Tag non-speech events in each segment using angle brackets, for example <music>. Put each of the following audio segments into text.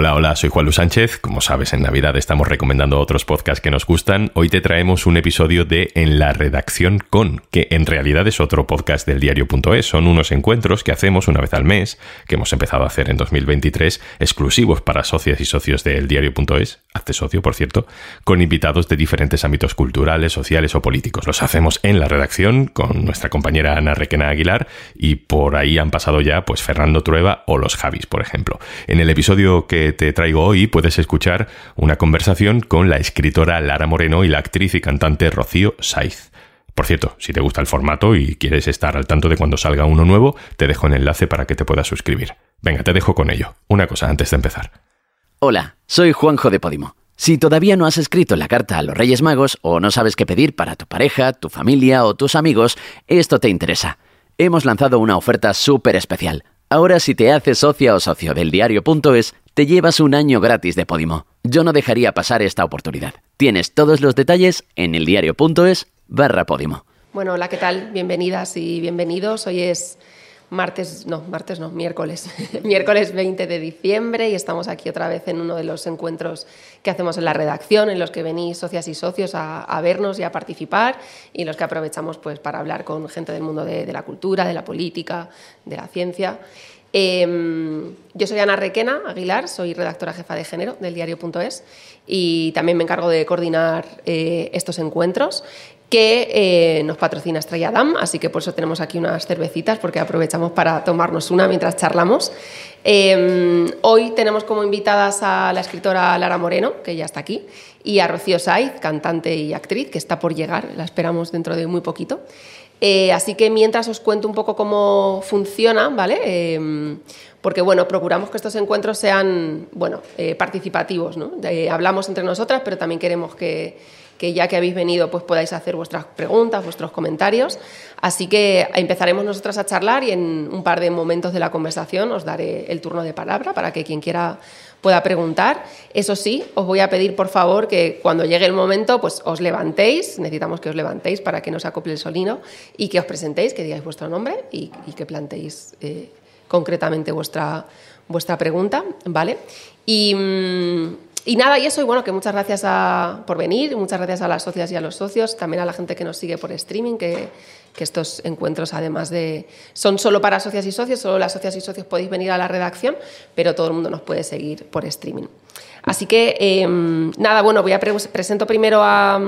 Hola, hola, soy Juan Luis Sánchez. Como sabes, en Navidad estamos recomendando otros podcasts que nos gustan. Hoy te traemos un episodio de En la redacción con, que en realidad es otro podcast del diario.es. Son unos encuentros que hacemos una vez al mes, que hemos empezado a hacer en 2023, exclusivos para socias y socios del diario.es, hazte socio, por cierto, con invitados de diferentes ámbitos culturales, sociales o políticos. Los hacemos en la redacción con nuestra compañera Ana Requena Aguilar y por ahí han pasado ya pues Fernando Trueba o los Javis, por ejemplo. En el episodio que te traigo hoy puedes escuchar una conversación con la escritora Lara Moreno y la actriz y cantante Rocío Saiz. Por cierto, si te gusta el formato y quieres estar al tanto de cuando salga uno nuevo, te dejo el enlace para que te puedas suscribir. Venga, te dejo con ello. Una cosa antes de empezar. Hola, soy Juanjo de Podimo. Si todavía no has escrito la carta a los Reyes Magos o no sabes qué pedir para tu pareja, tu familia o tus amigos, esto te interesa. Hemos lanzado una oferta súper especial. Ahora si te haces socia o socio del diario.es, te llevas un año gratis de Podimo. Yo no dejaría pasar esta oportunidad. Tienes todos los detalles en eldiario.es barra Podimo. Bueno, hola, ¿qué tal? Bienvenidas y bienvenidos. Hoy es martes, no, martes no, miércoles, <laughs> miércoles 20 de diciembre y estamos aquí otra vez en uno de los encuentros que hacemos en la redacción, en los que venís socias y socios a, vernos y a participar y los que aprovechamos pues para hablar con gente del mundo de la cultura, de la política, de la ciencia. Em, yo soy Ana Requena Aguilar, soy redactora jefa de género del diario.es y también me encargo de coordinar eh, estos encuentros que eh, nos patrocina Estrella Damm, así que por eso tenemos aquí unas cervecitas porque aprovechamos para tomarnos una mientras charlamos. Em, hoy tenemos como invitadas a la escritora Lara Moreno, que ya está aquí, y a Rocío Saiz, cantante y actriz, que está por llegar, la esperamos dentro de muy poquito. Eh, así que mientras os cuento un poco cómo funciona, ¿vale? Em, porque bueno, procuramos que estos encuentros sean bueno, eh, participativos, ¿no? hablamos entre nosotras, pero también queremos que, que, ya que habéis venido, pues podáis hacer vuestras preguntas, vuestros comentarios. Así que empezaremos nosotras a charlar y en un par de momentos de la conversación os daré el turno de palabra para que quien quiera pueda preguntar. Eso sí, os voy a pedir por favor que cuando llegue el momento pues os levantéis, necesitamos que os levantéis para que no se acople el solino y que os presentéis, que digáis vuestro nombre y, que planteéis eh, concretamente vuestra, vuestra pregunta, ¿vale? Y, mm, y nada, y eso, y bueno, que muchas gracias por venir, muchas gracias a las socias y a los socios, también a la gente que nos sigue por streaming, que, que estos encuentros, además de. son solo para socias y socios, solo las socias y socios podéis venir a la redacción, pero todo el mundo nos puede seguir por streaming. Así que, em, nada, bueno, voy a presento primero a,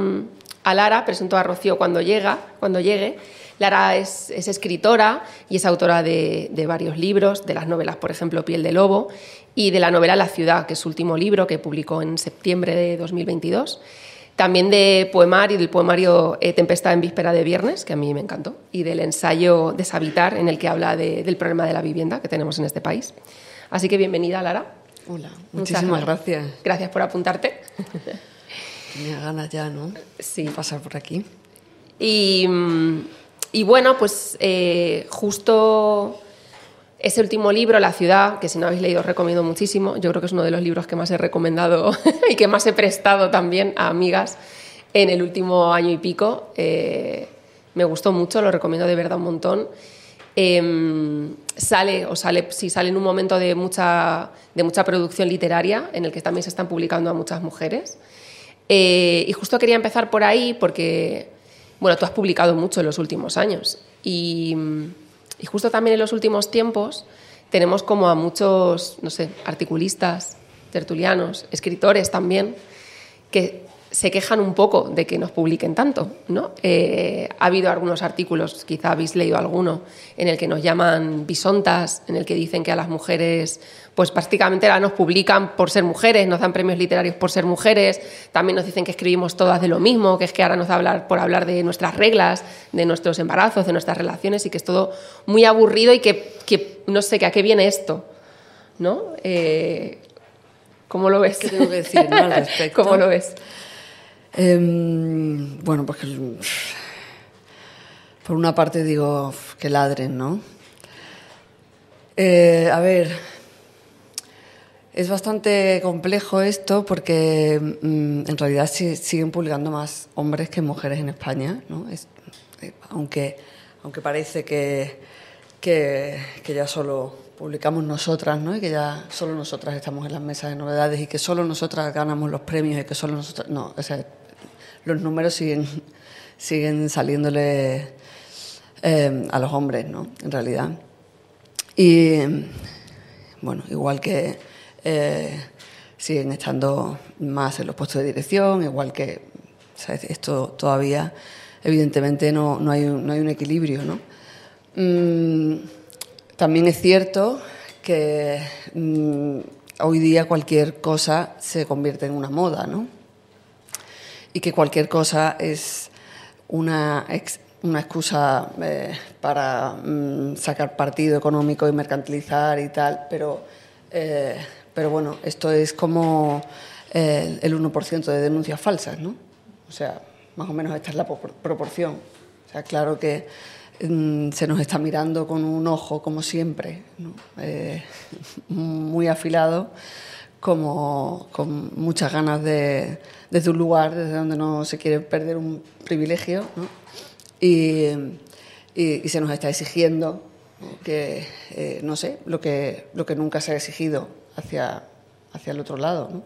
Lara, presento a Rocío cuando, llega, cuando llegue. Lara es, escritora y es autora de, de, varios libros, de las novelas, por ejemplo, Piel de Lobo, y de la novela La ciudad, que es su último libro que publicó en septiembre de 2022. También de poemario, del poemario eh, Tempestad en víspera de viernes, que a mí me encantó, y del ensayo Deshabitar, en el que habla del problema de la vivienda que tenemos en este país. Así que bienvenida, Lara. Hola, muchísimas gracias. Gracias por apuntarte. <laughs> Tenía ganas ya, ¿no? Sí. Pasar por aquí. Y, y bueno, pues eh, justo ese último libro, La ciudad, que si no habéis leído os recomiendo muchísimo, yo creo que es uno de los libros que más he recomendado <laughs> y que más he prestado también a amigas en el último año y pico. Eh, me gustó mucho, lo recomiendo de verdad un montón. Em, sale, o sale, sí, sale en un momento de mucha, de mucha producción literaria, en el que también se están publicando a muchas mujeres. Eh, y justo quería empezar por ahí porque, bueno, tú has publicado mucho en los últimos años. Y justo también en los últimos tiempos tenemos como a muchos, no sé, articulistas, tertulianos, escritores también, que se quejan un poco de que nos publiquen tanto. ¿no? Eh, ha habido algunos artículos, quizá habéis leído alguno, en el que nos llaman bisontas, en el que dicen que a las mujeres, pues prácticamente ahora nos publican por ser mujeres, nos dan premios literarios por ser mujeres, también nos dicen que escribimos todas de lo mismo, que es que ahora nos da hablar por hablar de nuestras reglas, de nuestros embarazos, de nuestras relaciones y que es todo muy aburrido y que, no sé, que a qué viene esto. ¿no? Eh, ¿Cómo lo ves? ¿Qué tengo que decir al <laughs> respecto? ¿Cómo lo ves? Em, bueno, pues por una parte digo que ladren, ¿no? Eh, a ver, es bastante complejo esto porque mm, en realidad siguen publicando más hombres que mujeres en España, ¿no? Eh, aunque, aunque parece que, que, ya solo publicamos nosotras, ¿no? Y que ya solo nosotras estamos en las mesas de novedades y que solo nosotras ganamos los premios y que solo nosotras... No, o sea, los números siguen, siguen saliéndole eh, a los hombres, ¿no? En realidad. Y, bueno, igual que eh, siguen estando más en los puestos de dirección, igual que ¿sabes? esto todavía, evidentemente, no, no, hay, un, no hay un equilibrio, ¿no? Mm, también es cierto que mm, hoy día cualquier cosa se convierte en una moda, ¿no? Y que cualquier cosa es una, una excusa eh, para mm, sacar partido económico y mercantilizar y tal, pero, eh, pero bueno, esto es como eh, el 1% de denuncias falsas, ¿no? O sea, más o menos esta es la proporción. O sea, claro que Mm, se nos está mirando con un ojo, como siempre, eh, <laughs> muy afilado, como con muchas ganas de, desde un lugar desde donde no se quiere perder un privilegio, y, se nos está exigiendo que, eh, no sé, lo que, lo que nunca se ha exigido hacia, hacia el otro lado.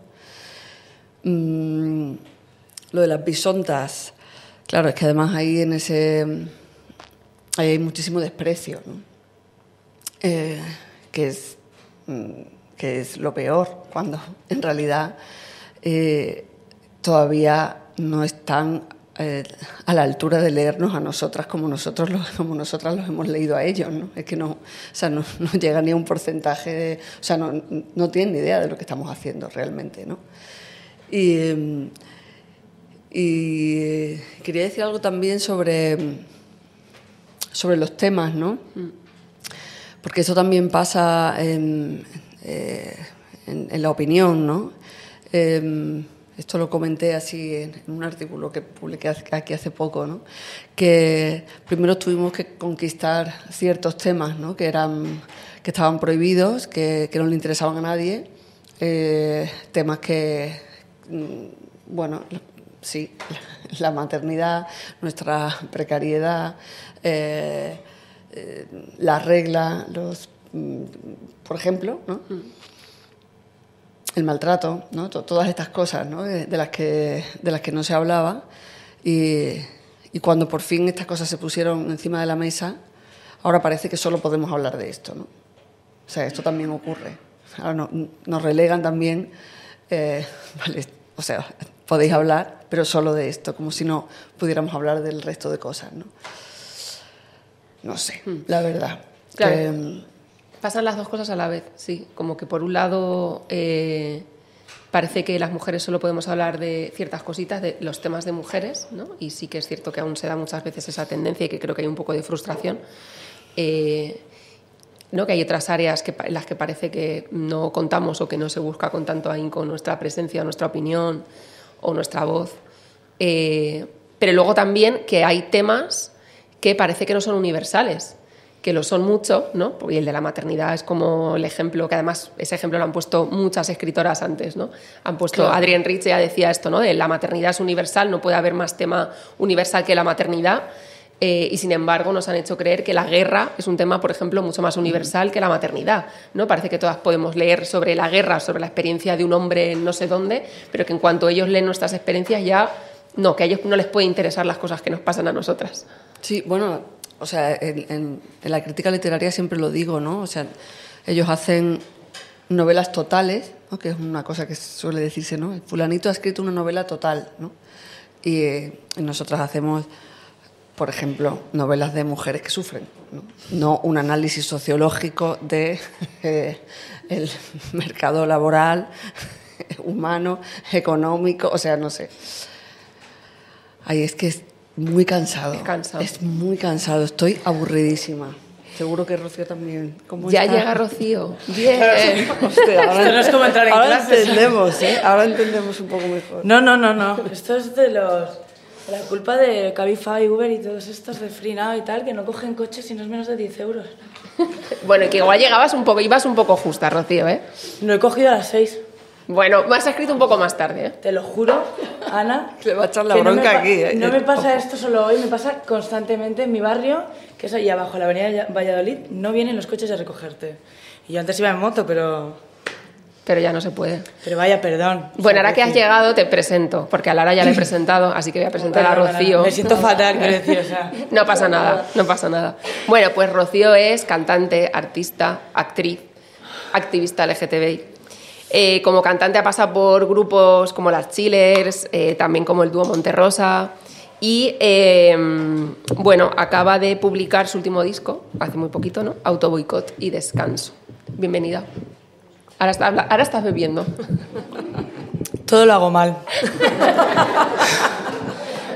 Mm, lo de las bisontas, claro, es que además ahí en ese hay muchísimo desprecio, eh, que, es, mm, que es lo peor, cuando en realidad eh, todavía no están eh, a la altura de leernos a nosotras como nosotros los, como nosotras los hemos leído a ellos, ¿no? Es que no, o sea, no, llega ni a un porcentaje, de, o sea, no, no, tienen ni idea de lo que estamos haciendo realmente, ¿no? Y, y quería decir algo también sobre sobre los temas, ¿no? Porque eso también pasa en, eh, la opinión, ¿no? Em, esto lo comenté así en, un artículo que publiqué aquí hace poco, ¿no? que primero tuvimos que conquistar ciertos temas ¿no? que, eran, que estaban prohibidos, que, no le interesaban a nadie, eh, temas que, mm, bueno, sí, <laughs> la maternidad, nuestra precariedad, eh, eh, la regla, los, mm, por ejemplo, ¿no? Mm. El maltrato, ¿no? todas estas cosas ¿no? de, las que, de las que no se hablaba. Y, y, cuando por fin estas cosas se pusieron encima de la mesa, ahora parece que solo podemos hablar de esto. ¿no? O sea, esto también ocurre. Ahora no, nos relegan también, eh, <laughs> vale, o sea, podéis hablar, pero solo de esto, como si no pudiéramos hablar del resto de cosas. ¿no? No sé, hmm. la verdad. Mm, Pasan las dos cosas a la vez, sí. Como que por un lado eh, parece que las mujeres solo podemos hablar de ciertas cositas, de los temas de mujeres, ¿no? Y sí que es cierto que aún se da muchas veces esa tendencia y que creo que hay un poco de frustración. Eh, ¿no? que hay otras áreas que, en las que parece que no contamos o que no se busca con tanto ahínco nuestra presencia, nuestra opinión o nuestra voz. Eh, pero luego también que hay temas que parece que no son universales, que lo son mucho, ¿no? Y el de la maternidad es como el ejemplo, que además ese ejemplo lo han puesto muchas escritoras antes, ¿no? Han puesto, Adrienne Rich ya decía esto, ¿no? De la maternidad es universal, no puede haber más tema universal que la maternidad. Eh, y sin embargo nos han hecho creer que la guerra es un tema, por ejemplo, mucho más universal que la maternidad. ¿no? Parece que todas podemos leer sobre la guerra, sobre la experiencia de un hombre en no sé dónde, pero que en cuanto ellos leen nuestras experiencias ya, no, que a ellos no les puede interesar las cosas que nos pasan a nosotras. Sí, bueno, o sea, en, la crítica literaria siempre lo digo, ¿no? O sea, ellos hacen novelas totales, ¿no? que es una cosa que suele decirse, ¿no? El fulanito ha escrito una novela total, ¿no? Y, eh, nosotras hacemos, por ejemplo, novelas de mujeres que sufren, ¿no? no un análisis sociológico de <laughs> eh, el <laughs> mercado laboral, <laughs> humano, económico, o sea, no sé. Ahí es que muy cansado. Es muy cansado. Estoy aburridísima. Seguro que Rocío también. ya llega Rocío. Bien. <laughs> ahora, no es como entrar en ahora entendemos, ¿eh? Ahora entendemos un poco mejor. No, no, no, no. Esto es de los la culpa de Cabify, Uber y todos estos de Freenow y tal, que no cogen coches si no es menos de 10 euros. bueno, y que igual llegabas un poco, ibas un poco justa, Rocío, ¿eh? No he cogido a las 6. Bueno, me has escrito un poco más tarde, ¿eh? Te lo juro, Ana. <laughs> Le va a echar la bronca no aquí, ¿eh? No me <laughs> pasa esto solo hoy, me pasa constantemente en mi barrio, que es ahí abajo, la avenida Valladolid, no vienen los coches a recogerte. Y yo antes iba en moto, pero... Pero ya no se puede. Pero vaya, perdón. Bueno, ahora que has llegado te presento, porque a Lara ya le he presentado, así que voy a <laughs> presentar a Rocío. Me siento fatal, sea... No pasa nada, no pasa nada. Bueno, pues Rocío es cantante, artista, actriz, activista LGTBI. Eh, como cantante ha pasado por grupos como las Chillers, eh, también como el dúo Monterrosa. Y eh, bueno, acaba de publicar su último disco, hace muy poquito, ¿no? Auto boicot y descanso. Bienvenida. Ahora, está- ahora estás bebiendo. <laughs> Todo lo hago mal.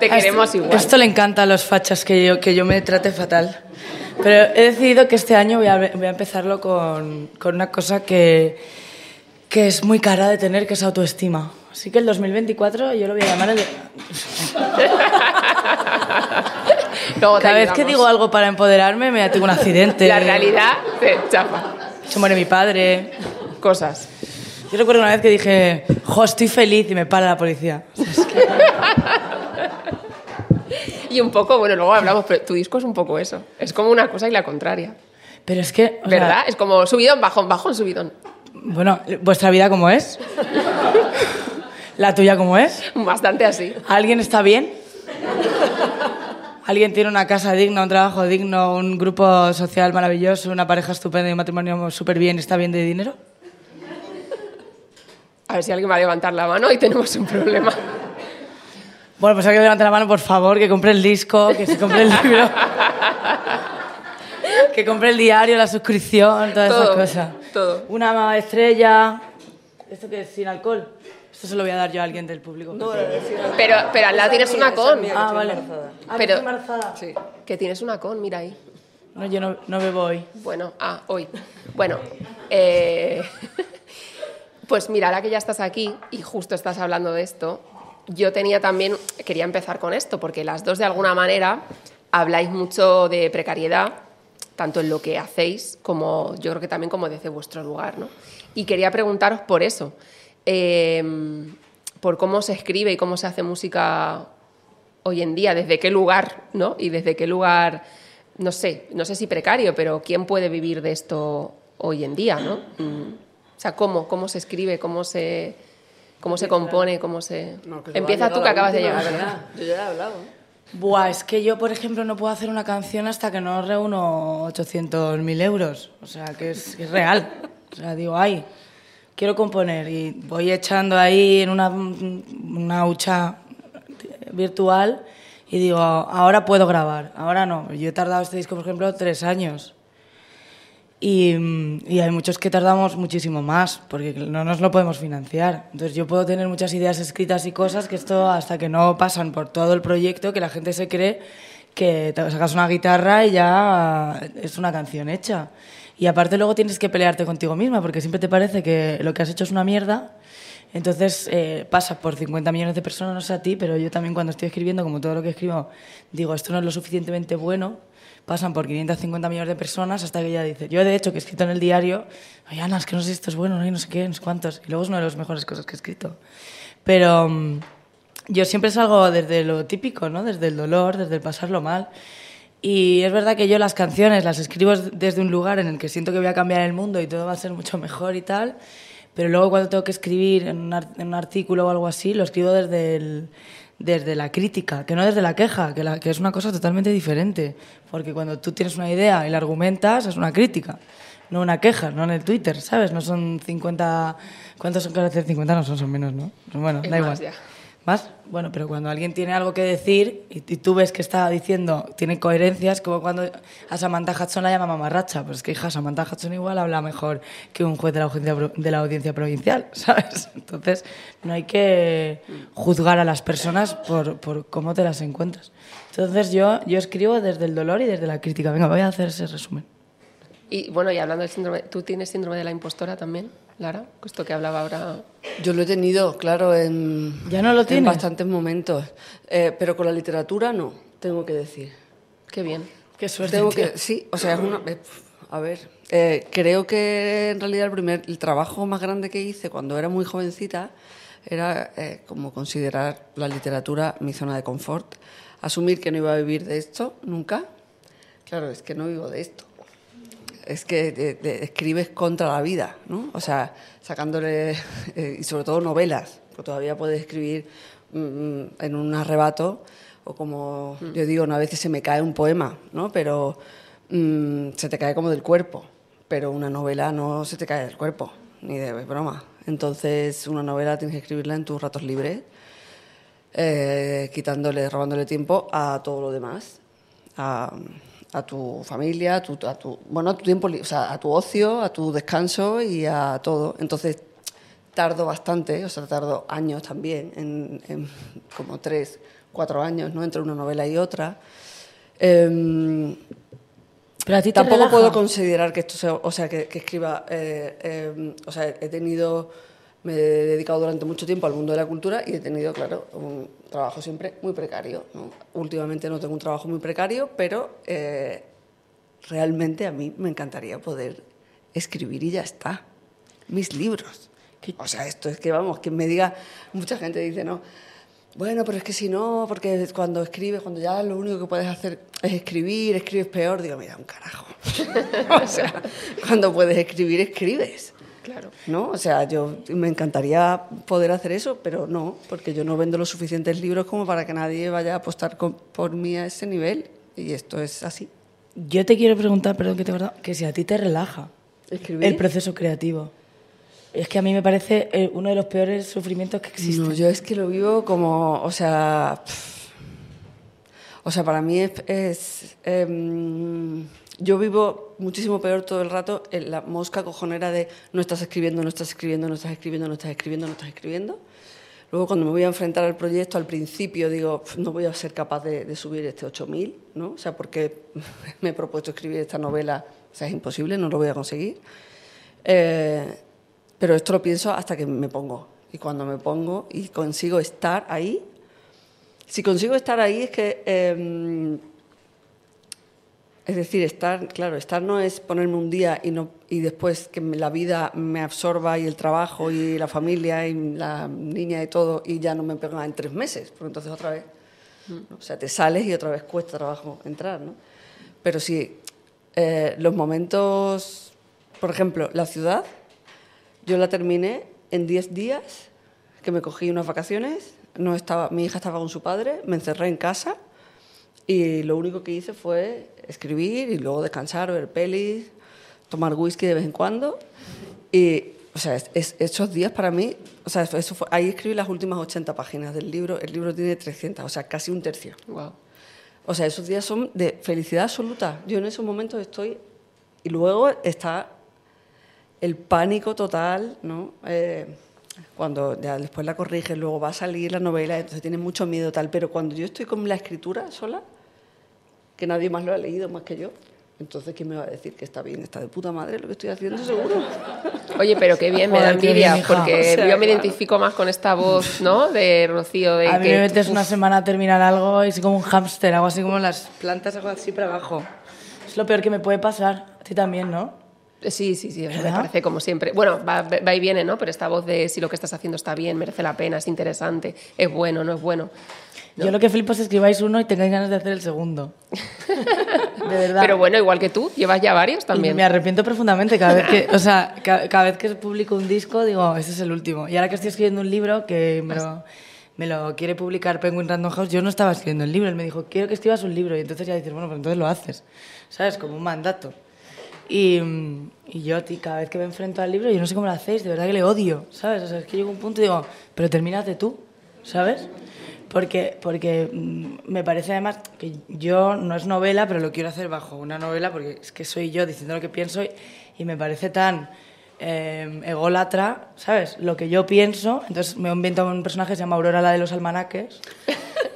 Te queremos igual. Esto le encanta a los fachas que yo, que yo me trate fatal. Pero he decidido que este año voy a, voy a empezarlo con, con una cosa que, que es muy cara de tener, que es autoestima. Así que el 2024 yo lo voy a llamar el... <laughs> Luego Cada vez que digo algo para empoderarme me tengo un accidente. La realidad te chapa. Se muere mi padre. Cosas. Yo recuerdo una vez que dije, jo, estoy feliz y me para la policía. <laughs> Y un poco, bueno, luego hablamos, pero tu disco es un poco eso. Es como una cosa y la contraria. Pero es que... o sea, ¿Verdad? es como subidón, bajón, bajón, subidón. Bueno, ¿vuestra vida cómo es? ¿La tuya cómo es? Bastante así. ¿Alguien está bien? ¿Alguien tiene una casa digna, un trabajo digno, un grupo social maravilloso, una pareja estupenda y un matrimonio súper bien está bien de dinero? A ver si alguien va a levantar la mano y tenemos un problema. Bueno, pues alguien levante la mano, por favor, que compre el disco, que se compre el libro, <laughs> que compre el diario, la suscripción, todas Todo, esas cosas. todo. Una estrella. ¿Esto que es sin alcohol? Esto se lo voy a dar yo a alguien del público. No, era decir, Pero, pero al lado tienes una con. ah, estoy vale. embarazada. Ah, Pero- ¿estás embarazada? Sí. Que tienes una con, mira ahí. No, yo no, no bebo hoy. Bueno, ah, hoy. Bueno, eh, <laughs> pues mira, ahora que ya estás aquí y justo estás hablando de esto, yo tenía también, quería empezar con esto, porque las dos de alguna manera habláis mucho de precariedad, tanto en lo que hacéis como yo creo que también como desde vuestro lugar, ¿no? Y quería preguntaros por eso, eh, por cómo se escribe y cómo se hace música hoy en día, desde qué lugar, ¿no? Y desde qué lugar, no sé, no sé si precario, pero ¿quién puede vivir de esto hoy en día, ¿no? Mm, O sea, ¿cómo, cómo se escribe, cómo se, cómo se compone, cómo se... No, que se va a Empieza llegar tú que acabas de llegar. Yo ya he hablado. Buah, es que yo, por ejemplo, no puedo hacer una canción hasta que no reúno 800.000 euros. O sea, que es, real. O sea, digo, ay, quiero componer y voy echando ahí en una, una hucha virtual y digo, ahora puedo grabar, ahora no. Yo he tardado este disco, por ejemplo, tres años. Y, y hay muchos que tardamos muchísimo más, porque no nos lo podemos financiar. Entonces yo puedo tener muchas ideas escritas y cosas que esto hasta que no pasan por todo el proyecto, que la gente se cree que te sacas una guitarra y ya es una canción hecha. Y aparte luego tienes que pelearte contigo misma, porque siempre te parece que lo que has hecho es una mierda. Entonces eh, pasa por 50 millones de personas, no sé a ti, pero yo también cuando estoy escribiendo, como todo lo que escribo, digo, esto no es lo suficientemente bueno, pasan por 550 millones de personas hasta que ella dice, yo de hecho que he escrito en el diario, ay Ana, es que no sé si esto es bueno, no sé qué, no sé cuántos, y luego es una de las mejores cosas que he escrito. Pero mm, yo siempre salgo desde lo típico, ¿no? Desde el dolor, desde el pasarlo mal. Y es verdad que yo las canciones las escribo desde un lugar en el que siento que voy a cambiar el mundo y todo va a ser mucho mejor y tal, pero luego cuando tengo que escribir en un artículo o algo así, lo escribo desde, el- desde la crítica, que no desde la queja, que, la- que es una cosa totalmente diferente. Porque cuando tú tienes una idea y la argumentas, es una crítica, no una queja, no en el Twitter, ¿sabes? No son 50... ¿Cuántos son caracteres? 50 no son, son menos, ¿no? Bueno, Es da igual. ya. ¿Más? Bueno, pero cuando alguien tiene algo que decir y, y tú ves que está diciendo, tiene coherencias, como cuando a Samantha Hudson la llama mamarracha. Pues es que, hija, Samantha Hudson igual habla mejor que un juez de la audiencia, de la audiencia provincial, <laughs> ¿sabes? Entonces, no hay que juzgar a las personas por, por cómo te las encuentras. Entonces, yo, yo escribo desde el dolor y desde la crítica. Venga, voy a hacer ese resumen. Y bueno, y hablando del síndrome, ¿tú tienes síndrome de la impostora también, Lara? Esto que hablaba ahora. Yo lo he tenido, claro, en, ¿Ya no lo en bastantes momentos. Eh, pero con la literatura no, tengo que decir. Qué bien. Qué suerte. Tengo que, sí, o sea, es una. eh, a ver, eh, creo que en realidad el primer el trabajo más grande que hice cuando era muy jovencita era eh, como considerar la literatura mi zona de confort, asumir que no iba a vivir de esto nunca. Claro, es que no vivo de esto. Es que te- te escribes contra la vida, ¿no? O sea, sacándole, eh, y sobre todo novelas, porque todavía puedes escribir mm, en un arrebato, o como yo digo, ¿no? a veces se me cae un poema, ¿no? Pero mm, se te cae como del cuerpo, pero una novela no se te cae del cuerpo, ni de broma. Entonces, una novela tienes que escribirla en tus ratos libres, eh, quitándole, robándole tiempo a todo lo demás, a, a tu familia, a tu, a tu- bueno, a tu tiempo, o sea, a tu ocio, a tu descanso y a todo. Entonces, tardo bastante, o sea, tardo años también, en, en como tres, cuatro años, ¿no? Entre una novela y otra. Em, Pero a ti te Tampoco relaja. puedo considerar que esto sea, o sea, que, que escriba, eh, eh, o sea, he tenido, me he dedicado durante mucho tiempo al mundo de la cultura y he tenido, claro, un trabajo siempre muy precario. ¿no? Últimamente no tengo un trabajo muy precario, pero eh, realmente a mí me encantaría poder escribir y ya está. Mis libros. O sea, esto es que, vamos, que me diga, mucha gente dice, no, bueno, pero es que si no, porque cuando escribes, cuando ya lo único que puedes hacer es escribir, escribes peor, digo, mira, un carajo. <laughs> o sea, cuando puedes escribir, escribes. Claro. ¿No? O sea, yo me encantaría poder hacer eso, pero no, porque yo no vendo los suficientes libros como para que nadie vaya a apostar con- por mí a ese nivel. Y esto es así. Yo te quiero preguntar, perdón que te corto, que si a ti te relaja ¿Escribir? el proceso creativo. Es que a mí me parece eh, uno de los peores sufrimientos que existen. No, yo es que lo vivo como, o sea, pff, o sea, para mí es, es, em, yo vivo muchísimo peor todo el rato en la mosca cojonera de no estás escribiendo, no estás escribiendo, no estás escribiendo, no estás escribiendo, no estás escribiendo. Luego cuando me voy a enfrentar al proyecto, al principio digo, "Pf, no voy a ser capaz de, de subir este 8000, ¿no? O sea, porque <laughs> me he propuesto escribir esta novela, o sea, es imposible, no lo voy a conseguir. Eh, pero esto lo pienso hasta que me pongo. Y cuando me pongo y consigo estar ahí, si consigo estar ahí es que... eh, es decir, estar, claro, estar no es ponerme un día y, no, y después que la vida me absorba y el trabajo y la familia y la niña y todo y ya no me pega en tres meses, porque entonces otra vez, ¿no? o sea, te sales y otra vez cuesta trabajo entrar, ¿no? Pero sí, eh, los momentos, por ejemplo, la ciudad, yo la terminé en 10 días, que me cogí unas vacaciones, no estaba, mi hija estaba con su padre, me encerré en casa y lo único que hice fue escribir y luego descansar, ver pelis, tomar whisky de vez en cuando. Y, o sea, es- es- esos días para mí, o sea, eso fue, ahí escribí las últimas 80 páginas del libro, el libro tiene 300, o sea, casi un tercio. Wow. O sea, esos días son de felicidad absoluta. Yo en esos momentos estoy... Y luego está el pánico total, ¿no? Eh, cuando ya después la corriges, luego va a salir la novela, entonces tienes mucho miedo tal. Pero cuando yo estoy con la escritura sola, que nadie más lo ha leído más que yo, entonces ¿quién me va a decir que está bien? Está de puta madre lo que estoy haciendo, seguro. Oye, pero qué bien, me da envidia, porque O sea, yo me claro. identifico más con esta voz, ¿no? De Rocío, de A mí que... me metes una semana a terminar algo y soy como un hámster, hago así como las plantas, hago así para abajo. Es lo peor que me puede pasar. A ti también, ¿no? Sí, sí, sí, me parece como siempre. Bueno, va, va y viene, ¿no? Pero esta voz de si lo que estás haciendo está bien, merece la pena, es interesante, es bueno, no es bueno. Yo lo que flipo es que escribáis uno y tengáis ganas de hacer el segundo. <laughs> de verdad. Pero bueno, igual que tú, llevas ya varios Y también. me arrepiento profundamente cada vez que, <laughs> o sea, ca- cada, vez que publico un disco digo, este es el último. Y ahora que estoy escribiendo un libro que me lo, me lo quiere publicar Penguin Random House, yo no estaba escribiendo el libro, él me dijo, quiero que escribas un libro. Y entonces ya dices, bueno, pues entonces lo haces, ¿sabes? Como un mandato. Y, mm, y yo, ti, cada vez que me enfrento al libro, yo no sé cómo lo hacéis, de verdad que le odio, ¿sabes? O sea, es que llego a un punto y digo, pero termínate tú, ¿sabes? Porque, porque mm, me parece además que yo no es novela, pero lo quiero hacer bajo una novela porque es que soy yo diciendo lo que pienso y, y me parece tan eh, ególatra, ¿sabes? Lo que yo pienso. Entonces me he inventado un personaje que se llama Aurora, la de los almanaques,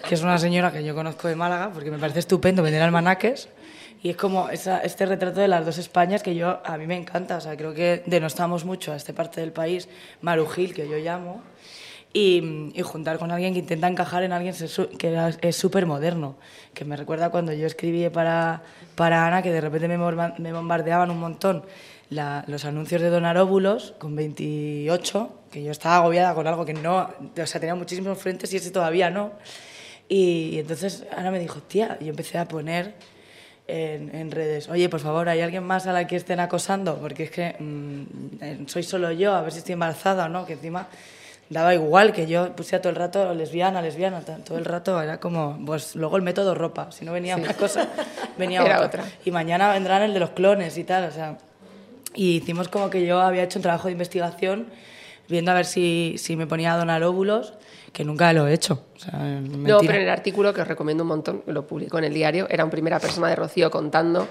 que es una señora que yo conozco de Málaga porque me parece estupendo vender almanaques. Y es como esa- este retrato de las dos Españas que yo a mí me encanta. O sea, creo que denostamos mucho a esta parte del país, Marujil, que yo llamo, y, y juntar con alguien que intenta encajar en alguien que es súper moderno. Que me recuerda cuando yo escribí para, para Ana, que de repente me, bombardeaban un montón la- los anuncios de Donaróbulos con 28, que yo estaba agobiada con algo que no, o sea, tenía muchísimos frentes y ese todavía no. Y, y entonces Ana me dijo, tía, yo empecé a poner en, en redes, oye, por favor, ¿hay alguien más a la que estén acosando? Porque es que mm, soy solo yo, a ver si estoy embarazada o no, que encima daba igual que yo pusiera todo el rato lesbiana, lesbiana, todo el rato era como, pues luego el método ropa, si no venía una cosa, <laughs> venía otra. otra. Y mañana vendrán el de los clones y tal, o sea, y hicimos como que yo había hecho un trabajo de investigación viendo a ver si, si me ponía a donar óvulos, que nunca lo he hecho. O sea, No, pero en el artículo que os recomiendo un montón, lo publicó en el diario, era un primera persona de Rocío contando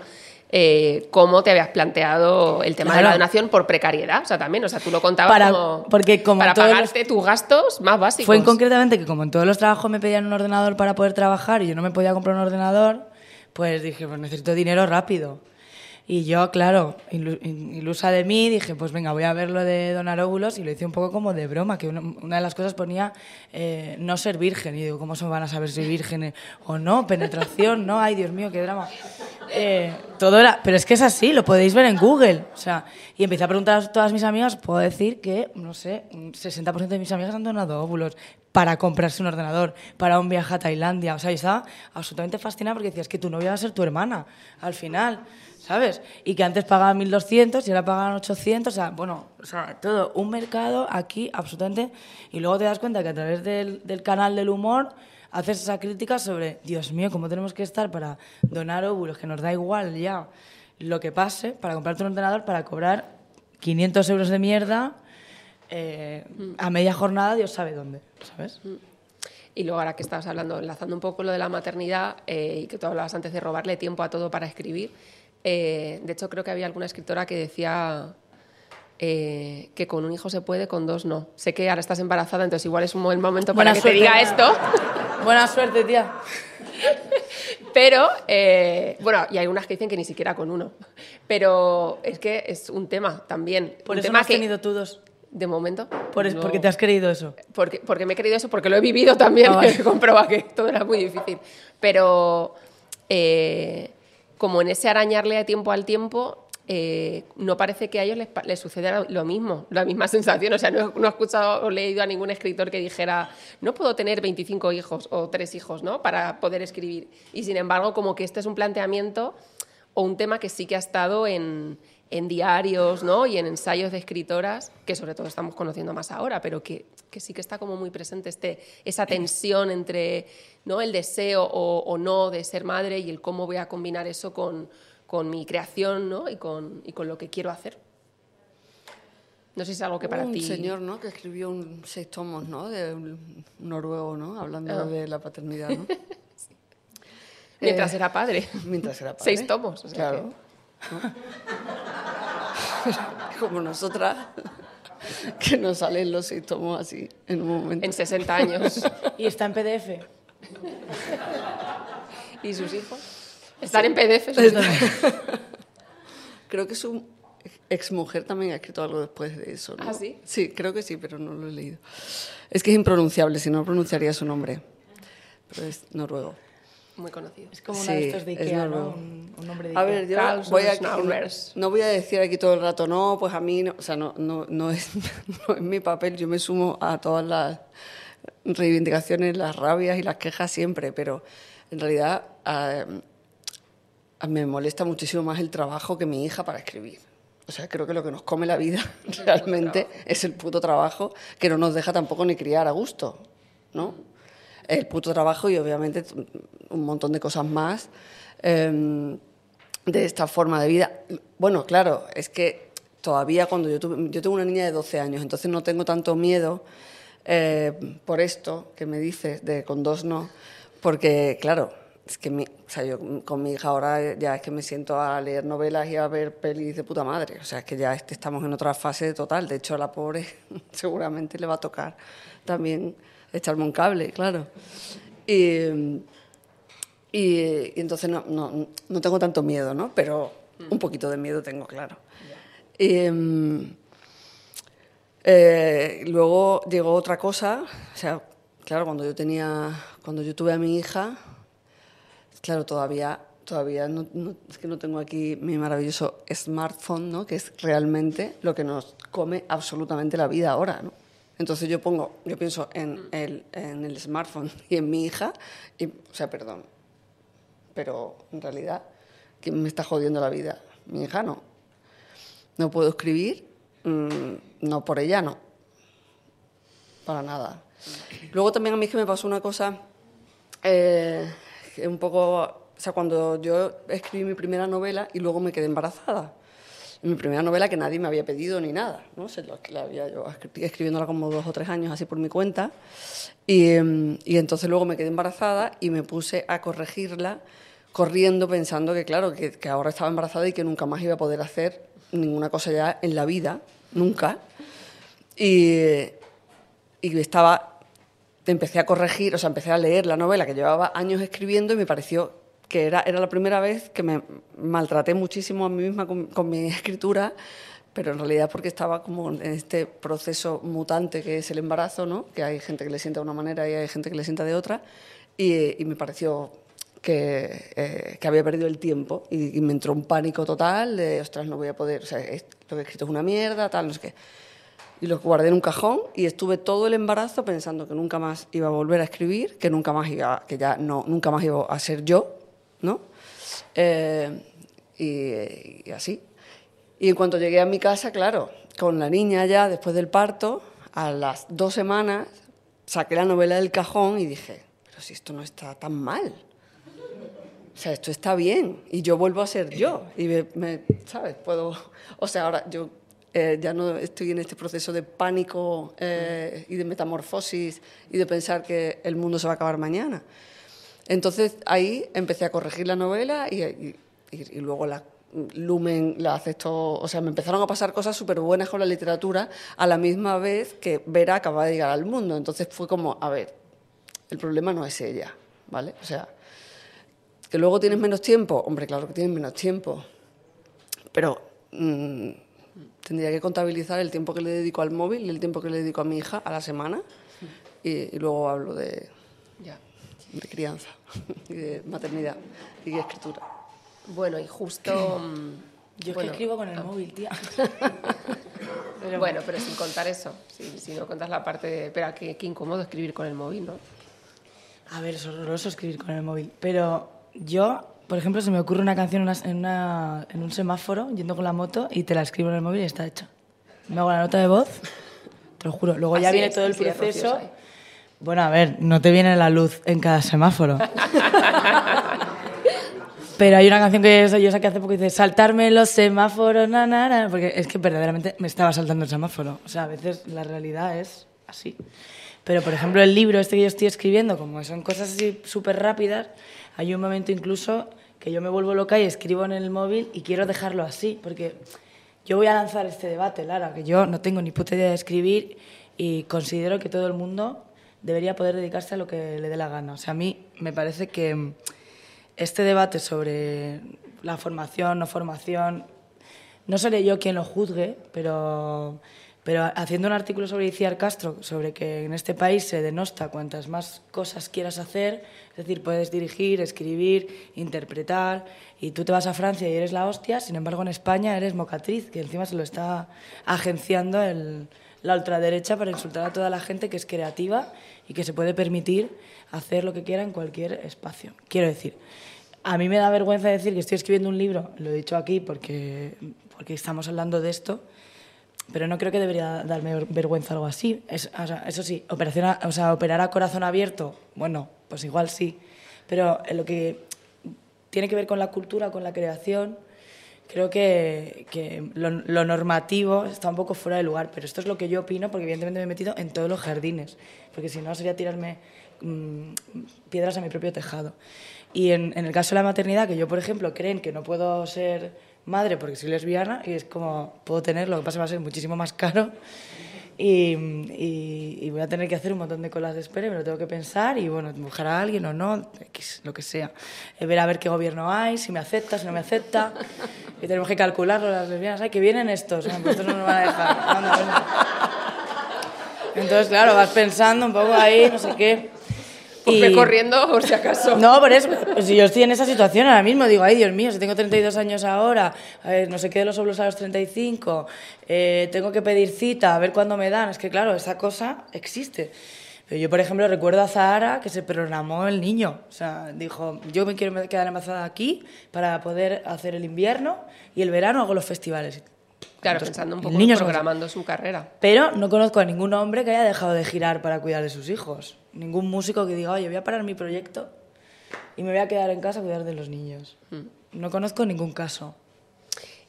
eh, cómo te habías planteado el tema de la Claro. donación por precariedad. O sea, también, o sea, tú lo contabas Para- como, porque como para todos los- pagarte tus gastos más básicos. Fue en concretamente que como en todos los trabajos me pedían un ordenador para poder trabajar y yo no me podía comprar un ordenador, pues dije, pues necesito dinero rápido. Y yo, claro, ilusa de mí, dije, pues venga, voy a ver lo de donar óvulos y lo hice un poco como de broma, que una, de las cosas ponía eh, no ser virgen. Y digo, ¿cómo se van a saber si virgen o no? Penetración, ¿no? Ay, Dios mío, qué drama. Eh, todo era, pero es que es así, lo podéis ver en Google. O sea, y empecé a preguntar a todas mis amigas, puedo decir que, no sé, un 60% de mis amigas han donado óvulos para comprarse un ordenador, para un viaje a Tailandia. O sea, yo estaba absolutamente fascinada porque decías que tu novia va a ser tu hermana, al final, ¿sabes? Y que antes pagaban 1.200 y ahora pagan 800, o sea, bueno, o sea, todo, un mercado aquí absolutamente... Y luego te das cuenta que a través del, del canal del humor haces esa crítica sobre, Dios mío, cómo tenemos que estar para donar óvulos, que nos da igual ya lo que pase, para comprarte un ordenador, para cobrar 500 euros de mierda eh, a media jornada, Dios sabe dónde, ¿sabes? Y luego ahora que estabas hablando, enlazando un poco lo de la maternidad eh, y que tú hablabas antes de robarle tiempo a todo para escribir, eh, de hecho creo que había alguna escritora que decía eh, que con un hijo se puede, con dos no. Sé que ahora estás embarazada, entonces igual es un buen momento para Buena que suerte. te diga esto. Buena suerte, tía. <laughs> Pero, eh, bueno, y hay algunas que dicen que ni siquiera con uno. Pero es que es un tema también. Por un eso tema no has que, tenido tú dos. De momento. Por es- no- Porque te has creído eso. porque, porque me he creído eso, porque lo he vivido también, Ah, vale. <laughs> que comprueba que todo era muy difícil. Pero eh, como en ese arañarle a tiempo al tiempo, eh, no parece que a ellos les, suceda lo mismo, la misma sensación. O sea, no, no he escuchado o leído a ningún escritor que dijera, no puedo tener 25 hijos o tres hijos, ¿no? Para poder escribir. Y sin embargo, como que este es un planteamiento o un tema que sí que ha estado en, en diarios ¿no? y en ensayos de escritoras, que sobre todo estamos conociendo más ahora, pero que, que sí que está como muy presente este, esa tensión entre ¿no? el deseo o, o no de ser madre y el cómo voy a combinar eso con, con mi creación ¿no? y, con, y con lo que quiero hacer. No sé si es algo que para un ti... señor, ¿no? Que escribió un, seis tomos, ¿no? De un noruego, ¿no? Hablando Ah. de la paternidad, ¿no? <laughs> Mientras Eh, era padre. Mientras era <laughs> padre. Seis tomos, o sea claro. ¿no? <laughs> Como nosotras, <laughs> que nos salen los seis tomos así en un momento. En 60 años. <laughs> Y está en PDF. ¿Y sus hijos? Están en PDF. Creo que su exmujer también ha escrito algo después de eso, ¿no? ¿Ah, sí? Sí, creo que sí, pero no lo he leído. Es que es impronunciable, si no pronunciaría su nombre. Pero es noruego. Muy conocido. Es como uno Sí, de estos de es Ikea, ¿no? Un, un nombre de A Ikea. ver, yo Carl voy a, Schnaubers. no voy a decir aquí todo el rato, no, pues a mí, no, o sea, no, no, no, es, <laughs> no es mi papel, yo me sumo a todas las reivindicaciones, las rabias y las quejas siempre, pero en realidad a- a- me molesta muchísimo más el trabajo que mi hija para escribir. O sea, creo que lo que nos come la vida <laughs> realmente es el puto trabajo que no nos deja tampoco ni criar a gusto, ¿no? El puto trabajo y obviamente un montón de cosas más em, de esta forma de vida. Bueno, claro, es que todavía cuando yo tuve, yo tengo una niña de 12 años, entonces no tengo tanto miedo eh, por esto que me dices de con dos no, porque claro, es que o sea, yo con mi hija ahora ya es que me siento a leer novelas y a ver pelis de puta madre, o sea, es que ya estamos en otra fase total, de hecho a la pobre <laughs> seguramente le va a tocar también echarme un cable, claro. Y, y, y entonces no, no, no tengo tanto miedo, ¿no? Pero un poquito de miedo tengo, claro. Y, mm, eh, luego llegó otra cosa, o sea, claro, cuando yo tenía, cuando yo tuve a mi hija, claro, todavía, todavía no, no- es que no tengo aquí mi maravilloso smartphone, ¿no? Que es realmente lo que nos come absolutamente la vida ahora, ¿no? Entonces yo pongo, yo pienso en el, en el smartphone <laughs> y en mi hija, y, o sea, perdón, pero en realidad ¿quién me está jodiendo la vida? Mi hija no. No puedo escribir, mm, no por ella no. Para nada. Luego también a mí es que me pasó una cosa, eh, que un poco, o sea, cuando yo escribí mi primera novela y luego me quedé embarazada. Mi primera novela que nadie me había pedido ni nada, ¿no? Se lo- la había yo escri- escribiéndola como dos o tres años así por mi cuenta. Y, em, y entonces luego me quedé embarazada y me puse a corregirla corriendo pensando que, claro, que, que ahora estaba embarazada y que nunca más iba a poder hacer ninguna cosa ya en la vida, nunca. Y, y estaba, empecé a corregir, o sea, empecé a leer la novela que llevaba años escribiendo y me pareció que era, era la primera vez que me maltraté muchísimo a mí misma con, con mi <laughs> escritura, pero en realidad porque estaba como en este proceso mutante que es el embarazo, ¿no? que hay gente que le sienta de una manera y hay gente que le sienta de otra, y, y me pareció que, eh, que había perdido el tiempo y, y me entró un pánico total de, ostras, no voy a poder, o sea, lo que he escrito es una mierda, tal, no sé qué y los guardé en un cajón y estuve todo el embarazo pensando que nunca más iba a volver a escribir, que nunca más iba, que ya no, nunca más iba a ser yo, ¿no? Eh, y, así. Y en cuanto llegué a mi casa, claro, con la niña ya después del parto, a las dos semanas saqué la novela del cajón y dije, pero si esto no está tan mal. O sea, esto está bien y yo vuelvo a ser yo. Y me, me- ¿sabes? Puedo. O sea, ahora yo eh, ya no estoy en este proceso de pánico eh, y de metamorfosis y de pensar que el mundo se va a acabar mañana. Entonces ahí empecé a corregir la novela y, y- luego la Lumen la aceptó. O sea, me empezaron a pasar cosas súper buenas con la literatura a la misma vez que Vera acababa de llegar al mundo. Entonces fue como, a ver, el problema no es ella, ¿vale? O sea, ¿Que luego tienes menos tiempo? Hombre, claro que tienes menos tiempo. Pero mm, tendría que contabilizar el tiempo que le dedico al móvil y el tiempo que le dedico a mi hija a la semana. Y, y luego hablo de, Ya. De crianza, <laughs> y de maternidad y de escritura. Bueno, y justo... <clears throat> Yo es bueno, que escribo con el móvil, tía. <laughs> Bueno, pero sin contar eso, si, si no contas la parte de... Pero qué, qué incómodo escribir con el móvil, ¿no? A ver, es horroroso escribir con el móvil. Pero yo, por ejemplo, se me ocurre una canción en, una- en una- en un semáforo, yendo con la moto, y te la escribo en el móvil y está hecha. Me hago la nota de voz, te lo juro. Luego ya viene es, todo el proceso. Sái. Bueno, a ver, no te viene la luz en cada semáforo. <laughs> Pero hay una canción que yo saqué hace poco que dice saltarme los semáforos, na, na, na", porque es que verdaderamente me estaba saltando el semáforo. O sea, a veces la realidad es así. Pero, por ejemplo, el libro este que yo estoy escribiendo, como son cosas así súper rápidas, hay un momento incluso que yo me vuelvo loca y escribo en el móvil y quiero dejarlo así, porque yo voy a lanzar este debate, Lara, que yo no tengo ni puta idea de escribir y considero que todo el mundo debería poder dedicarse a lo que le dé la gana. O sea, a mí me parece que mm, este debate sobre la formación, no formación, no seré yo quien lo juzgue, pero, pero haciendo un artículo sobre Iciar Castro, sobre que en este país se denosta cuantas más cosas quieras hacer, es decir, puedes dirigir, escribir, interpretar, y tú te vas a Francia y eres la hostia, sin embargo en España eres mocatriz, que encima se lo está agenciando el- la ultraderecha para insultar a toda la gente que es creativa y que se puede permitir hacer lo que quiera en cualquier espacio. Quiero decir, a mí me da vergüenza decir que estoy escribiendo un libro, lo he dicho aquí porque, porque estamos hablando de esto, pero no creo que debería darme ver- vergüenza algo así. Eso sí, operación o sea, operar a corazón abierto, bueno, pues igual sí, pero en lo que tiene que ver con la cultura, con la creación, creo que, que lo, lo normativo está un poco fuera de lugar, pero esto es lo que yo opino porque evidentemente me he metido en todos los jardines, porque si no sería tirarme mm, piedras a mi propio tejado. Y en, en el caso de la maternidad, que yo, por ejemplo, creen que no puedo ser madre porque soy lesbiana, y es como, puedo tenerlo, lo que pasa va a ser muchísimo más caro. Y, y- y voy a tener que hacer un montón de colas de espera, y me lo tengo que pensar y bueno, buscar a alguien o no, lo que sea. Eh, ver a ver qué gobierno hay, si me acepta, si no me acepta. Y tenemos que calcularlo las lesbianas. Ay, que vienen estos, pues estos no nos van a dejar. Entonces, claro, vas pensando un poco ahí, no sé qué. Pues corriendo por si acaso. <laughs> No, por eso, pues si yo estoy en esa situación ahora mismo, digo, ay Dios mío, si tengo 32 años ahora, no sé qué de los óvulos a los 35, eh, tengo que pedir cita, a ver cuándo me dan, es que claro, esa cosa existe. Pero yo, por ejemplo, recuerdo a Zahara que se programó el niño. O sea, dijo, yo me quiero quedar embarazada aquí para poder hacer el invierno y el verano hago los festivales. Claro, Entonces, pensando un poco niño programando su carrera. Pero no conozco a ningún hombre que haya dejado de girar para cuidar de sus hijos. Ningún músico que diga, oye, voy a parar mi proyecto y me voy a quedar en casa a cuidar de los niños. Mm. No conozco ningún caso.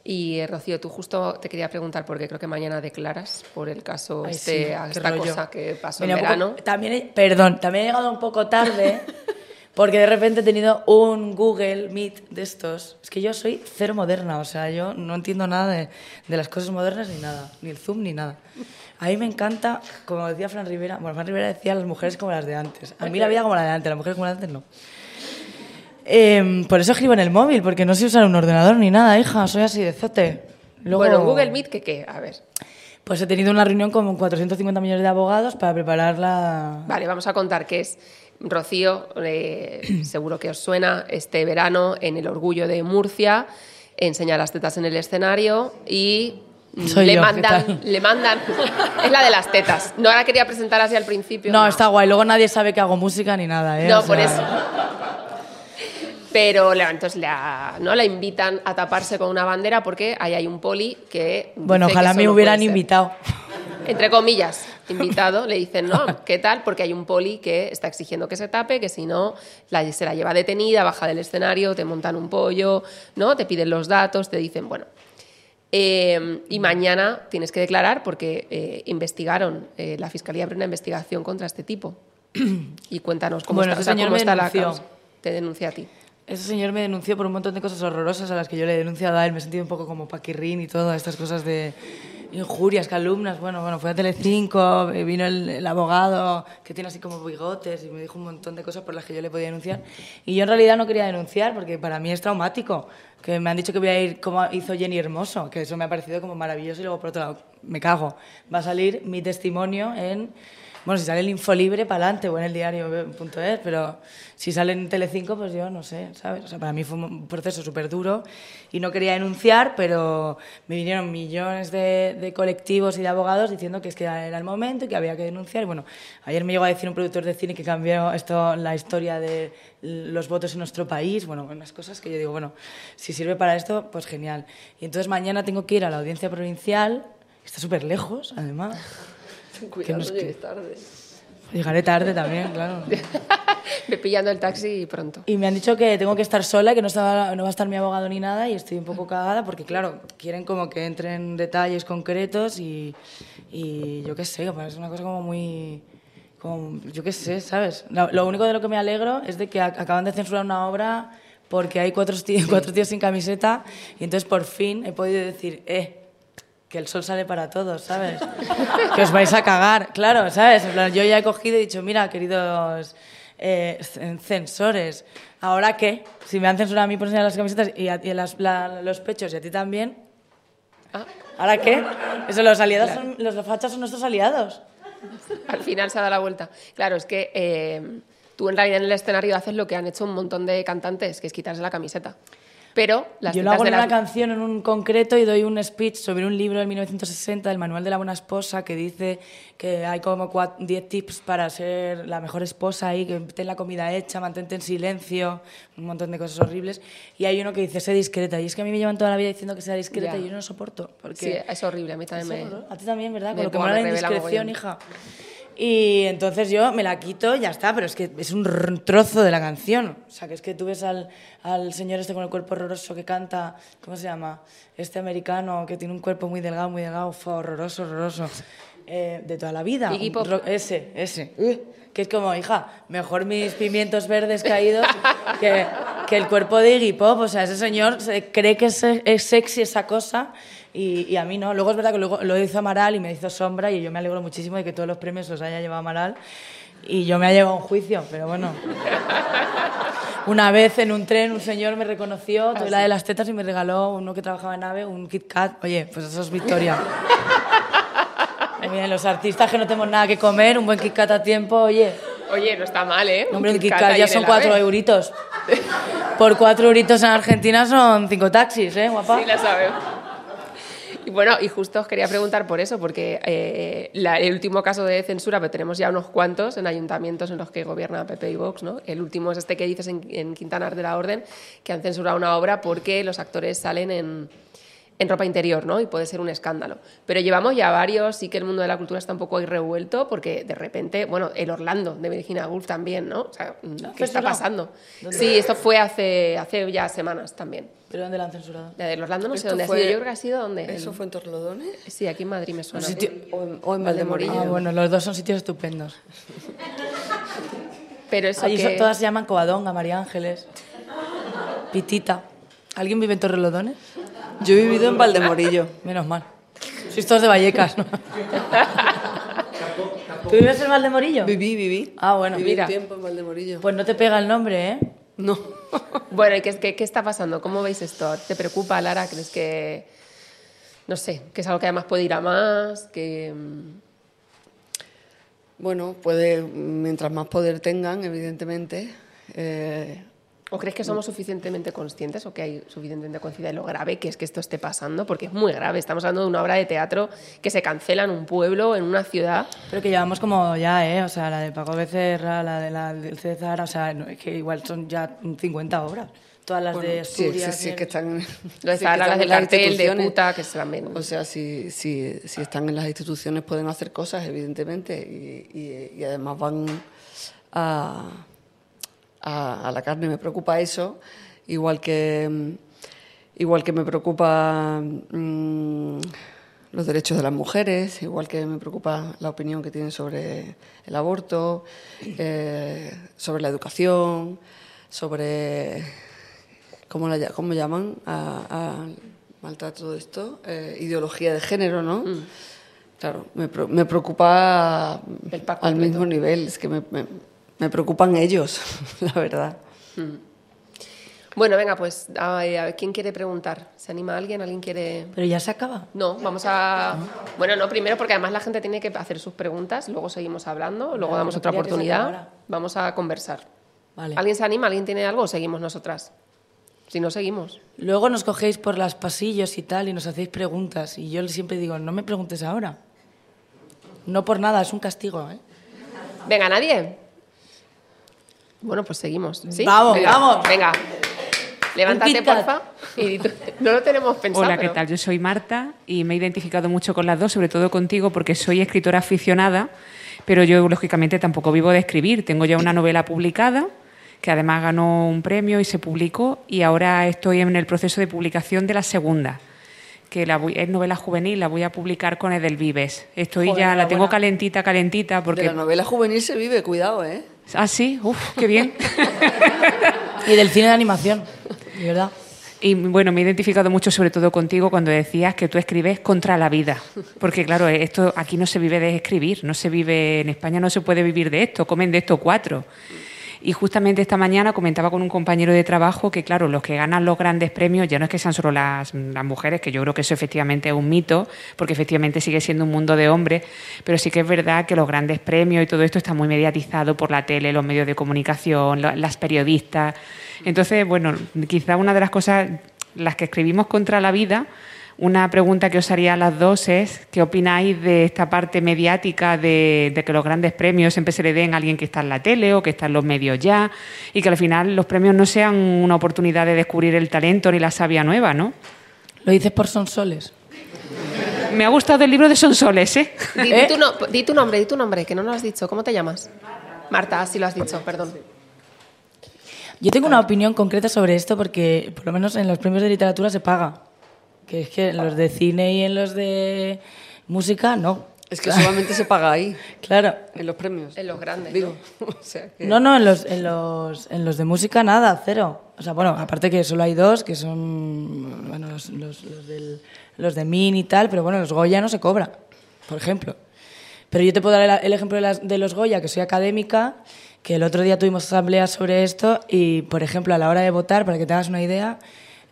Y eh, Rocío, tú justo te quería preguntar, porque creo que mañana declaras por el caso, Ay, este, sí, esta rollo. cosa que pasó en un poco- verano. también perdón, también he llegado un poco tarde <laughs> porque de repente he tenido un Google Meet de estos. Es que yo soy cero moderna, o sea, yo no entiendo nada de, de las cosas modernas ni nada, ni el Zoom ni nada. A mí me encanta, como decía Fran Rivera, bueno, Fran Rivera decía las mujeres como las de antes. A mí la vida como la de antes, las mujeres como las de antes no. Em, por eso escribo en el móvil, porque no sé usar un ordenador ni nada, hija, soy así de zote. Luego- Bueno, Google Meet, ¿qué qué? A ver. Pues he tenido una reunión con 450 millones de abogados para preparar la... Vale, vamos a contar qué es Rocío, eh, seguro que os suena, este verano en el Orgullo de Murcia, enseña las tetas en el escenario y Soy le yo, ¿qué mandan, le mandan, es la de las tetas. No la quería presentar así al principio. No, está guay. Luego nadie sabe que hago música ni nada, ¿eh? No, O por sea, eso. Pero entonces la, ¿no? la invitan a taparse con una bandera porque ahí hay un poli que. Bueno, que ojalá me hubieran invitado. Entre comillas, invitado, le dicen, no, ¿qué tal? Porque hay un poli que está exigiendo que se tape, que si no, la- se la lleva detenida, baja del escenario, te montan un pollo, ¿no? Te piden los datos, te dicen, bueno. Eh, y mañana tienes que declarar porque eh, investigaron, eh, la Fiscalía abrió una investigación contra este tipo. y cuéntanos cómo Bueno, está, ese o sea, señor cómo está la causa. Te denuncia a ti. Ese señor me denunció por un montón de cosas horrorosas a las que yo le he denunciado a él. Me he sentido un poco como paquirrín y todas estas cosas de injurias, calumnas. Bueno, bueno, fue a Telecinco, eh, vino el, el abogado que tiene así como bigotes y me dijo un montón de cosas por las que yo le podía denunciar. Y yo en realidad no quería denunciar porque para mí es traumático. Que me han dicho que voy a ir como hizo Jenny Hermoso, que eso me ha parecido como maravilloso y luego por otro lado me cago. Va a salir mi testimonio en bueno, si sale el Infolibre, para adelante, o en el diario.es, pero si sale en Telecinco, pues yo no sé, ¿sabes? O sea, para mí fue un proceso súper duro y no quería denunciar, pero me vinieron millones de, de colectivos y de abogados diciendo que es que era el momento y que había que denunciar. Bueno, ayer me llegó a decir un productor de cine que cambió esto, la historia de los votos en nuestro país, bueno, unas cosas que yo digo, bueno, si sirve para esto, pues genial. Y entonces mañana tengo que ir a la audiencia provincial, que está súper lejos, además. <laughs> Cuidado, nos- llegues tarde. Llegaré tarde también, claro. <laughs> Ve pillando el taxi pronto. Y me han dicho que tengo que estar sola, que no, estaba, no va a estar mi abogado ni nada, y estoy un poco cagada porque, claro, quieren como que entre en detalles concretos y, y yo qué sé, que es una cosa como muy... Como, yo qué sé, ¿sabes? Lo, único de lo que me alegro es de que ac- acaban de censurar una obra porque hay cuatro tíos, <laughs> cuatro tíos sin camiseta y entonces por fin he podido decir, eh, que el sol sale para todos, ¿sabes? que os vais a cagar, claro, ¿sabes? En plan, yo ya he cogido y he dicho, mira, queridos eh, cen- censores, ¿ahora qué? Si me han censurado a mí por enseñar las camisetas y, a, y a las- la- los pechos y a ti también, Ah, ¿ahora qué? Eso, los aliados son, los fachas son nuestros aliados. al final se ha dado la vuelta. Claro, es que eh, tú en realidad en el escenario haces lo que han hecho un montón de cantantes, que es quitarse la camiseta. Pero las Yo lo hago en las- una canción en un concreto y doy un speech sobre un libro del 1960, el Manual de la Buena Esposa, que dice que hay como cua- 10 tips para ser la mejor esposa ahí, que ten la comida hecha, mantente en silencio, un montón de cosas horribles. Y hay uno que dice, sé discreta. Y es que a mí me llevan toda la vida diciendo que sea discreta Ya. y yo no lo soporto. Porque Sí, es horrible, a mí también me... A ti también, ¿verdad? me Con lo que me la indiscreción, hija. Y entonces yo me la quito y ya está, pero es que es un trozo de la canción. O sea, que es que tú ves al, al señor este con el cuerpo horroroso que canta, ¿cómo se llama? Este americano que tiene un cuerpo muy delgado, muy delgado, fue horroroso, horroroso. Eh, de toda la vida. Pop. ese, ese. Que es como, hija, mejor mis pimientos verdes caídos que, que el cuerpo de Iggy Pop. O sea, ese señor se- cree que es, es sexy esa cosa y, y a mí no. Luego es verdad que luego lo hizo Amaral y me hizo sombra y yo me alegro muchísimo de que todos los premios los haya llevado Amaral y yo me ha llevado a un juicio, pero bueno. Una vez en un tren un señor me reconoció, tuve la de las tetas y me regaló uno que trabajaba en AVE, un Kit Kat. Oye, pues eso es victoria. Oye, los artistas que no tenemos nada que comer, un buen Kit Kat a tiempo, oye. Oye, no está mal, ¿eh? Hombre, un Kit Kat ya son cuatro euritos. Por cuatro euritos en Argentina son cinco taxis, ¿eh, guapa? Sí, la sabemos. Bueno, y justo os quería preguntar por eso, porque eh, la- el último caso de censura, pero tenemos ya unos cuantos en ayuntamientos en los que gobierna PP y Vox, ¿no? El último es este que dices en, en Quintanar de la Orden, que han censurado una obra porque los actores salen en, en ropa interior, ¿no? Y puede ser un escándalo. Pero llevamos ya varios, sí que el mundo de la cultura está un poco ahí revuelto, porque de repente, bueno, el Orlando de Virginia Woolf también, ¿no? O sea, ¿qué está pasando? Sí, esto fue hace, hace ya semanas también. ¿Pero dónde la han censurado? La del Orlando no sé dónde fue- ha sido, yo creo que ha sido donde... ¿Eso fue en Torrelodones? Sí, aquí en Madrid me suena. sitio- O en, o en Valdemorillo. Ah, bueno, los dos son sitios estupendos. <laughs> Pero eso Allí que... son- todas se llaman Covadonga, María Ángeles, Pitita. ¿Alguien vive en Torrelodones? Yo he vivido en Valdemorillo. Menos mal. Sois todos de Vallecas, ¿no? ¿Tú vives en Valdemorillo? Viví, viví. Ah, bueno, Viví mira. tiempo en Valdemorillo. Pues no te pega el nombre, ¿eh? No. <laughs> Bueno, ¿y qué, qué, qué está pasando? ¿Cómo veis esto? ¿Te preocupa, Lara? ¿Crees que, no sé, que es algo que además puede ir a más? Que... mm, Bueno, puede, mientras más poder tengan, evidentemente. eh, ¿O crees que somos suficientemente conscientes o que hay suficientemente conciencia de lo grave que es que esto esté pasando? Porque es muy grave. Estamos hablando de una obra de teatro que se cancela en un pueblo, en una ciudad. Pero que llevamos como ya, ¿eh? O sea, la de Paco Becerra, la de la del César, o sea, no, es que igual son ya 50 obras. Todas las de bueno, sí, sí, Asturias. sí, que están. Lo de sí, las del cartel de puta, que se también... O sea, si, si, si están en las instituciones pueden hacer cosas, evidentemente, y, y- y además van a, a, a la carne. Me preocupa eso, igual que, mm, igual que me preocupa mm, los derechos de las mujeres, igual que me preocupa la opinión que tienen sobre el aborto, eh, sobre la educación, sobre ¿cómo, la, cómo llaman a, a maltrato de esto? Eh, ideología de género, ¿no? Claro, me, me preocupa al mismo nivel, es que me, me- me preocupan ellos, <laughs> la verdad. Bueno, venga, pues a, a ver, ¿quién quiere preguntar? ¿Se anima alguien? ¿Alguien quiere...? Pero ya se acaba. No, vamos a... Bueno, no, primero porque además la gente tiene que hacer sus preguntas, luego seguimos hablando, luego Claro, damos otra oportunidad, vamos a conversar. Vale. ¿Alguien se anima? ¿Alguien tiene algo o seguimos nosotras? Si no, seguimos. Luego nos cogéis por las pasillos y tal y nos hacéis preguntas. Y yo siempre digo, no me preguntes ahora. No por nada, es un castigo, ¿eh? Venga, ¿nadie? Bueno, pues seguimos. ¿sí? Vamos, Venga, vamos. Venga. Levántate, porfa. Y no lo tenemos pensado. Hola, ¿qué pero- tal? Yo soy Marta y me he identificado mucho con las dos, sobre todo contigo porque soy escritora aficionada, pero yo lógicamente tampoco vivo de escribir. Tengo ya una novela publicada que además ganó un premio y se publicó y ahora estoy en el proceso de publicación de la segunda que la voy- es novela juvenil, la voy a publicar con Edelvives. Estoy Joder, ya, la tengo calentita, calentita, De porque... la novela juvenil se vive, cuidado, ¿eh? Ah, sí, uf, qué bien. <laughs> Y del cine de animación, de verdad. Y bueno, me he identificado mucho sobre todo contigo cuando decías que tú escribes contra la vida. Porque claro, esto aquí no se vive de escribir, no se vive, en España no se puede vivir de esto, comen de esto cuatro. Y justamente esta mañana comentaba con un compañero de trabajo que, claro, los que ganan los grandes premios ya no es que sean solo las, las mujeres, que yo creo que eso efectivamente es un mito, porque efectivamente sigue siendo un mundo de hombres, pero sí que es verdad que los grandes premios y todo esto está muy mediatizado por la tele, los medios de comunicación, la- las periodistas. Entonces, bueno, quizá una de las cosas, las que escribimos contra la vida, una pregunta que os haría a las dos es, ¿qué opináis de esta parte mediática de, de que los grandes premios siempre se le den a alguien que está en la tele o que está en los medios ya y que al final los premios no sean una oportunidad de descubrir el talento ni la savia nueva, ¿no? Lo dices por Sonsoles. Me ha gustado el libro de Sonsoles, ¿eh? Di, di ¿Eh? tu no- di tu nombre, di tu nombre, que no lo has dicho. ¿Cómo te llamas? Marta, sí lo has dicho, perdón. Yo tengo una opinión concreta sobre esto porque por lo menos en los premios de literatura se paga. Que es que en los de cine y en los de música no. Es que solamente se paga ahí, <laughs> Claro. en los premios. En los grandes. Digo, <laughs> o sea que... No, no, en los, en, los, en los de música nada, cero. O sea, bueno, aparte que solo hay dos, que son bueno, los, los, los del- los de Min y tal, pero bueno, los Goya no se cobra, por ejemplo. Pero yo te puedo dar el, el ejemplo de, las- de los Goya, que soy académica, que el otro día tuvimos asamblea sobre esto y, por ejemplo, a la hora de votar, para que te hagas una idea,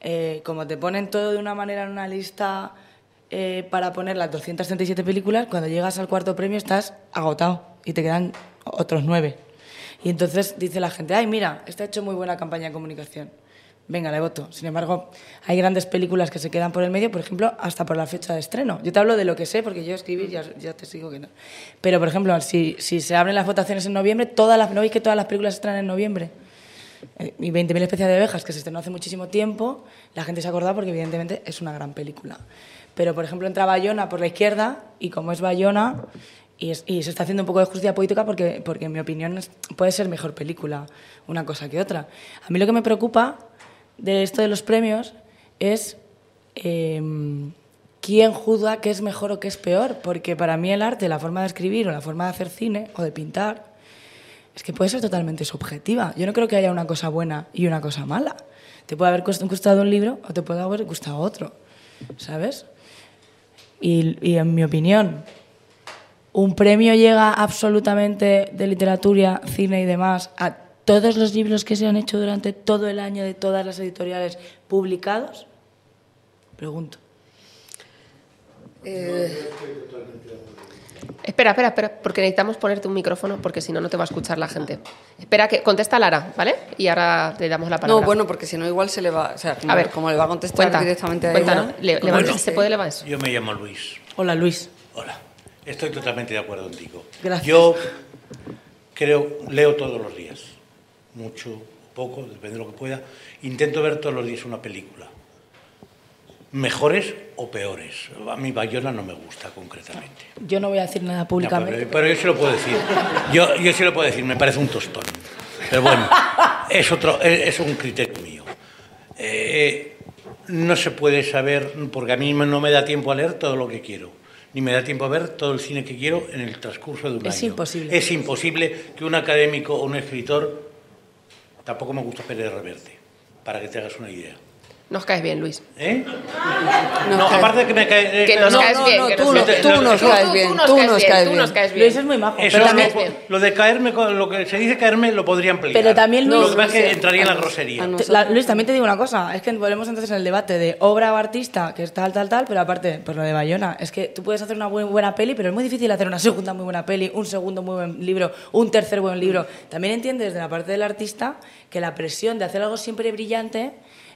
eh, como te ponen todo de una manera en una lista eh, para poner las 237 películas, cuando llegas al cuarto premio estás agotado y te quedan otros nueve. Y entonces dice la gente, ay, mira, está hecho muy buena campaña de comunicación. venga, le voto. Sin embargo, hay grandes películas que se quedan por el medio, por ejemplo, hasta por la fecha de estreno. Yo te hablo de lo que sé, porque yo escribir ya, ya te sigo que no. Pero, por ejemplo, si, se abren las votaciones en noviembre, todas las, ¿no veis que todas las películas estrenan en noviembre? Eh, Y 20.000 especies de abejas, que se estrenó hace muchísimo tiempo, la gente se ha acordado porque evidentemente es una gran película. Pero, por ejemplo, entra Bayona por la izquierda y como es Bayona, y, se está haciendo un poco de justicia política porque, porque en mi opinión, puede ser mejor película una cosa que otra. A mí lo que me preocupa de esto de los premios es eh, quién juzga qué es mejor o qué es peor, porque para mí el arte, la forma de escribir o la forma de hacer cine o de pintar, es que puede ser totalmente subjetiva. Yo no creo que haya una cosa buena y una cosa mala. Te puede haber gust- gustado un libro o te puede haber gustado otro, ¿sabes? Y, y en mi opinión, un premio llega absolutamente de literatura, cine y demás a todos los libros que se han hecho durante todo el año de todas las editoriales publicados. Pregunto. Eh, Espera, espera, espera, porque necesitamos ponerte un micrófono porque si no, no te va a escuchar la gente. Espera, que contesta Lara, ¿vale? Y ahora le damos la palabra. no, bueno, porque si no, igual se le va. O sea, a ver, como le va a contestar cuenta, directamente a ella. Le- ¿Se puede levantar? Yo me llamo Luis. Hola, Luis. Hola. Estoy totalmente de acuerdo contigo. Gracias. Yo creo, leo todos los días. Mucho, poco, depende de lo que pueda. Intento ver todos los días una película. Mejores o peores. A mí Bayona no me gusta concretamente. Yo no voy a decir nada No, públicamente. pero, pero yo sí lo puedo decir. Yo, yo sí lo puedo decir, me parece un tostón. Pero bueno, es, otro, es, es un criterio mío. Eh, no se puede saber, porque a mí no me da tiempo a leer todo lo que quiero, ni me da tiempo a ver todo el cine que quiero en el transcurso de un Es año. imposible. Es imposible que un académico o un escritor, tampoco me gusta Pérez Reverte, para que te hagas una idea. Nos caes bien, Luis. ¿Eh? No, aparte de que me cae... Que nos no, caes no, bien. no, que tú nos no- caes tú bien. nos caes bien, tú nos caes bien. nos caes. Luis es muy majo. Eso pero lo, también, bien. lo de caerme, con- lo que se dice caerme, lo podría ampliar. Pero también, Lo Luis- que pasa es que entraría en la nos- grosería. nos- Te- la- Luis, también te digo una cosa, es que volvemos entonces en el debate de obra o artista, que es tal, tal, tal, pero aparte, pues lo de Bayona, es que tú puedes hacer una muy buena peli, pero es muy difícil hacer una segunda muy buena peli, un segundo muy buen libro, un tercer buen libro. También entiendes desde la parte del artista que la presión de hacer algo siempre brillante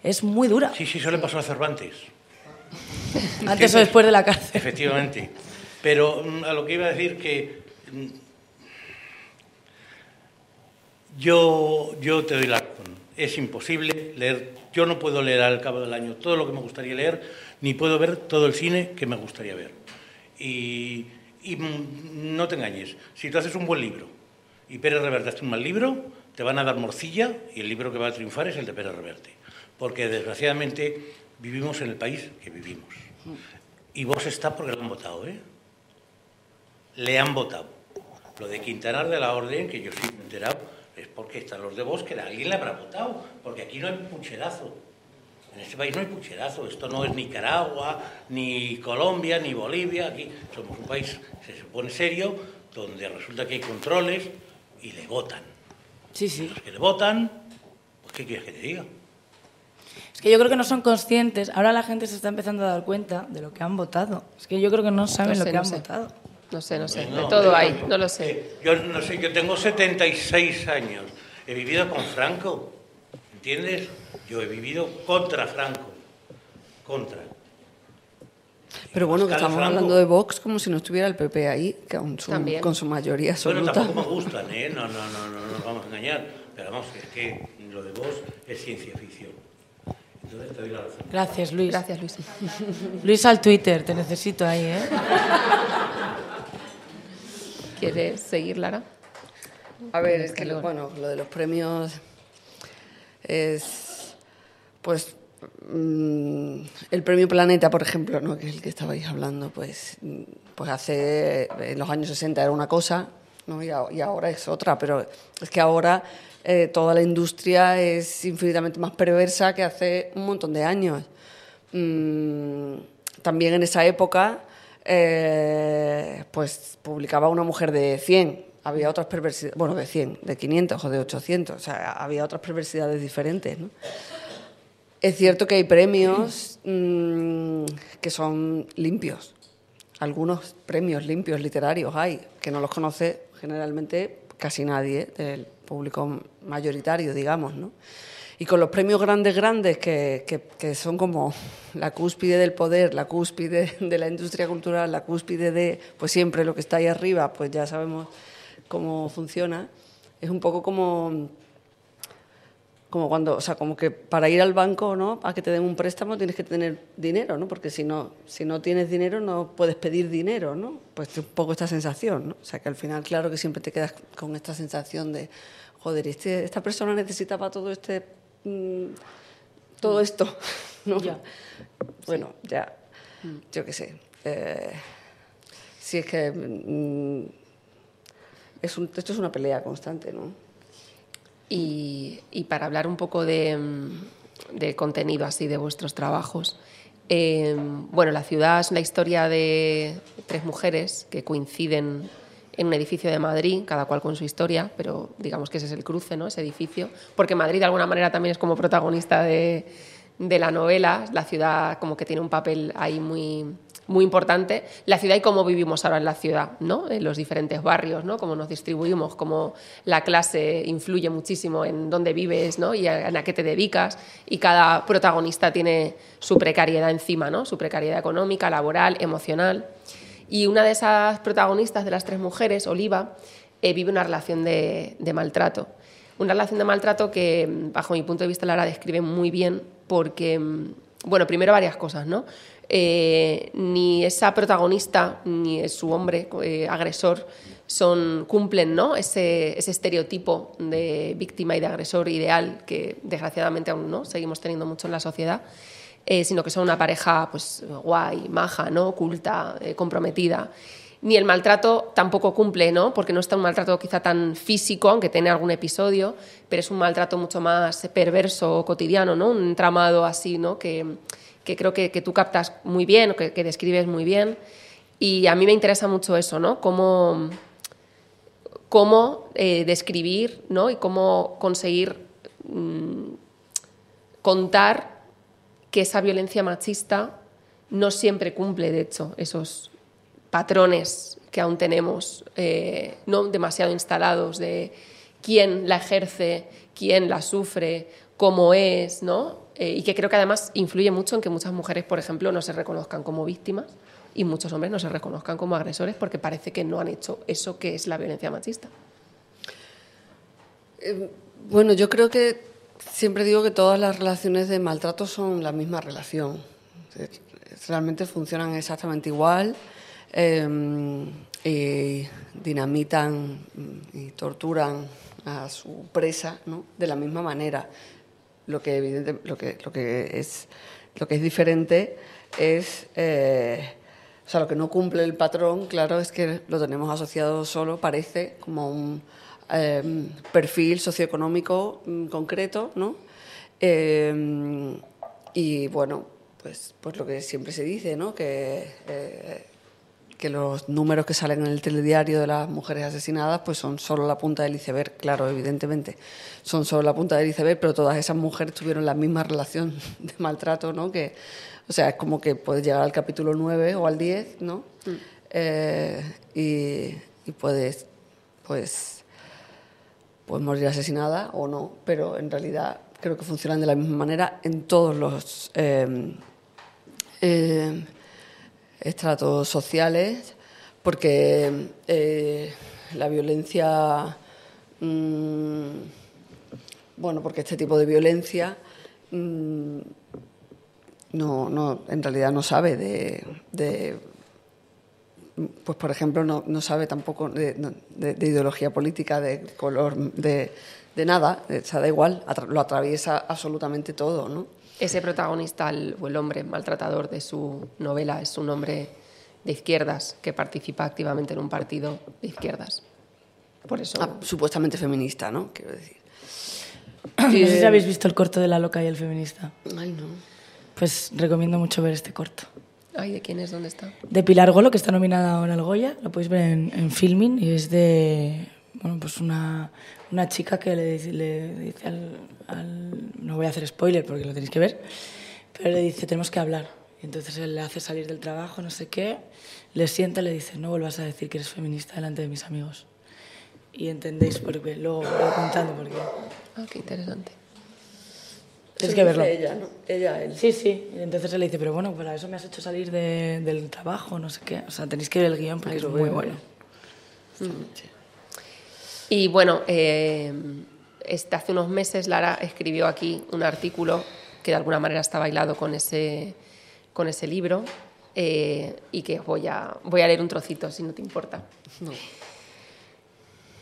es muy dura, Sí, sí, eso le pasó a Cervantes. <laughs> antes o después de la cárcel. Efectivamente. Pero mm, a lo que iba a decir que mm, yo, yo te doy la razón. Es imposible leer, yo no puedo leer al cabo del año todo lo que me gustaría leer, ni puedo ver todo el cine que me gustaría ver. Y, y, mm, no te engañes, si tú haces un buen libro y Pérez Reverte hace un mal libro, te van a dar morcilla y el libro que va a triunfar es el de Pérez Reverte. Porque desgraciadamente vivimos en el país que vivimos. Y vos está porque lo han votado, ¿eh? Le han votado. Lo de Quintanar de la Orden, que yo sí me he enterado, es porque están los de vos, que alguien le habrá votado. Porque aquí no hay pucherazo. En este país no hay pucherazo. Esto no es Nicaragua, ni Colombia, ni Bolivia. Aquí somos un país, se supone serio, donde resulta que hay controles y le votan. Sí, sí. Los que le votan, pues ¿qué quieres que te diga? Que yo creo que no son conscientes, ahora la gente se está empezando a dar cuenta de lo que han votado. Es que yo creo que no saben No lo que no han sé. votado. No sé, no sé. No, De todo hay, no lo sé. Yo no sé, yo tengo 76 años. He vivido con Franco. ¿Entiendes? Yo he vivido contra Franco. Contra. Pero bueno, que estamos Franco. hablando de Vox como si no estuviera el PP ahí, que con su, También. con su mayoría Bueno, absoluta. tampoco me gustan, ¿eh? No, no, no, no, no nos vamos a engañar. Pero vamos, es que lo de vos es ciencia ficción. Entonces te doy la razón. Gracias, Luis. Gracias, Luis. <laughs> Luis al Twitter, te necesito ahí, ¿eh? ¿Quieres seguir, Lara? A ver, es que lo, bueno, lo de los premios es, pues, mm, el premio Planeta, por ejemplo, ¿no? que es el que estabais hablando, pues, mm, pues hace, en los años 60 era una cosa, ¿no? y, a- y ahora es otra, pero es que ahora eh, toda la industria es infinitamente más perversa que hace un montón de años. Mm, también en esa época, eh, pues publicaba una mujer de 100. Había otras perversidades, bueno, de 100, de 500 o de 800. O sea, había otras perversidades diferentes, ¿no? Es cierto que hay premios mm, que son limpios. Algunos premios limpios literarios hay, que no los conoce generalmente casi nadie del público mayoritario, digamos, ¿no? y con los premios grandes, grandes, que, que, que, son como la cúspide del poder, la cúspide de la industria cultural, la cúspide de, pues siempre lo que está ahí arriba, pues ya sabemos cómo funciona. Es un poco como como cuando, o sea, como que para ir al banco, ¿no? A que te den un préstamo tienes que tener dinero, ¿no? Porque si no, si no tienes dinero no puedes pedir dinero, ¿no? Pues es un poco esta sensación, ¿no? O sea, que al final, claro que siempre te quedas con esta sensación de, joder, este, esta persona necesitaba todo este, mmm, todo esto, <laughs> ¿no? Ya. <laughs> Bueno, ya, yo qué sé. Eh, si es que mm, es un, esto es una pelea constante, ¿no? Y, para hablar un poco de, de, contenido así de vuestros trabajos, eh, bueno, la ciudad es la historia de tres mujeres que coinciden en un edificio de Madrid, cada cual con su historia, pero digamos que ese es el cruce, ¿no? Ese edificio, porque Madrid de alguna manera también es como protagonista de, de la novela, la ciudad como que tiene un papel ahí muy, muy importante, la ciudad y cómo vivimos ahora en la ciudad, ¿no? en los diferentes barrios, ¿no? cómo nos distribuimos, cómo la clase influye muchísimo en dónde vives ¿no? y a, a qué te dedicas, y cada protagonista tiene su precariedad encima, ¿no? su precariedad económica, laboral, emocional. Y una de esas protagonistas de las tres mujeres, Oliva, eh, vive una relación de, de maltrato. Una relación de maltrato que, bajo mi punto de vista, la describe muy bien porque, bueno, primero varias cosas, ¿no? Eh, ni esa protagonista ni su hombre eh, agresor son, cumplen ¿no? ese, ese, estereotipo de víctima y de agresor ideal que desgraciadamente aún no seguimos teniendo mucho en la sociedad, eh, sino que son una pareja pues, guay, maja, ¿no? culta, comprometida. Ni el maltrato tampoco cumple, ¿no? porque no está un maltrato quizá tan físico, aunque tiene algún episodio, pero es un maltrato mucho más perverso, cotidiano, ¿no? un entramado así ¿no? que que creo que, tú captas muy bien, que, describes muy bien. Y a mí me interesa mucho eso, ¿no? Cómo, cómo eh, describir ¿no? y cómo conseguir mmm, contar que esa violencia machista no siempre cumple, de hecho, esos patrones que aún tenemos eh, no demasiado instalados de quién la ejerce, quién la sufre, cómo es, ¿no? Eh, y que creo que además influye mucho en que muchas mujeres, por ejemplo, no se reconozcan como víctimas y muchos hombres no se reconozcan como agresores porque parece que no han hecho eso que es la violencia machista. Eh, bueno, yo creo que siempre digo que todas las relaciones de maltrato son la misma relación. Realmente funcionan exactamente igual eh, y dinamitan y torturan a su presa ¿no? de la misma manera. Lo que, evidente, lo que, es, lo que es diferente es, eh, o sea, lo que no cumple el patrón, claro, es que lo tenemos asociado solo, parece, como un eh, perfil socioeconómico mm, concreto, ¿no? Eh, y bueno, pues, pues lo que siempre se dice, ¿no? Que eh, que los números que salen en el telediario de las mujeres asesinadas pues son solo la punta del iceberg, claro, evidentemente, son solo la punta del iceberg, pero todas esas mujeres tuvieron la misma relación <laughs> de maltrato, ¿no? Que, o sea, es como que puedes llegar al capítulo 9 o al 10, ¿no? Mm. Eh, y, y, puedes, pues, pues morir asesinada o no, pero en realidad creo que funcionan de la misma manera en todos los... Eh, eh, estratos sociales, porque eh, la violencia, mmm, bueno, porque este tipo de violencia mmm, no, no, en realidad no sabe de, pues por ejemplo, no, no sabe tampoco de, de, de, ideología política, de color, de, de nada, o da igual, lo atraviesa absolutamente todo, ¿no? Ese protagonista el, o el hombre maltratador de su novela es un hombre de izquierdas que participa activamente en un partido de izquierdas. Por eso. Ah, supuestamente feminista, ¿no? Quiero decir. No sé si habéis visto el corto de La Loca y el Feminista. Ay, no. Pues recomiendo mucho ver este corto. Ay, ¿de quién es? ¿Dónde está? De Pilar Golo, que está nominada ahora al Goya. Lo podéis ver en, en Filming y es de bueno, pues una, una chica que le, le dice al, al, No voy a hacer spoiler porque lo tenéis que ver, pero le dice, tenemos que hablar. Y entonces él le hace salir del trabajo, no sé qué, le sienta y le dice, no vuelvas a decir que eres feminista delante de mis amigos. Y entendéis por qué, luego voy contando por qué. Ah, qué interesante. Tienes que verlo. Ella, ¿no? Ella, él. Sí, sí. Y entonces él le dice, pero bueno, para eso me has hecho salir de- del trabajo, no sé qué. O sea, tenéis que ver el guion porque es lo muy bueno. Y bueno, eh, este, hace unos meses Lara escribió aquí un artículo que de alguna manera está bailado con ese, con ese libro eh, y que voy a, voy a leer un trocito, si no te importa.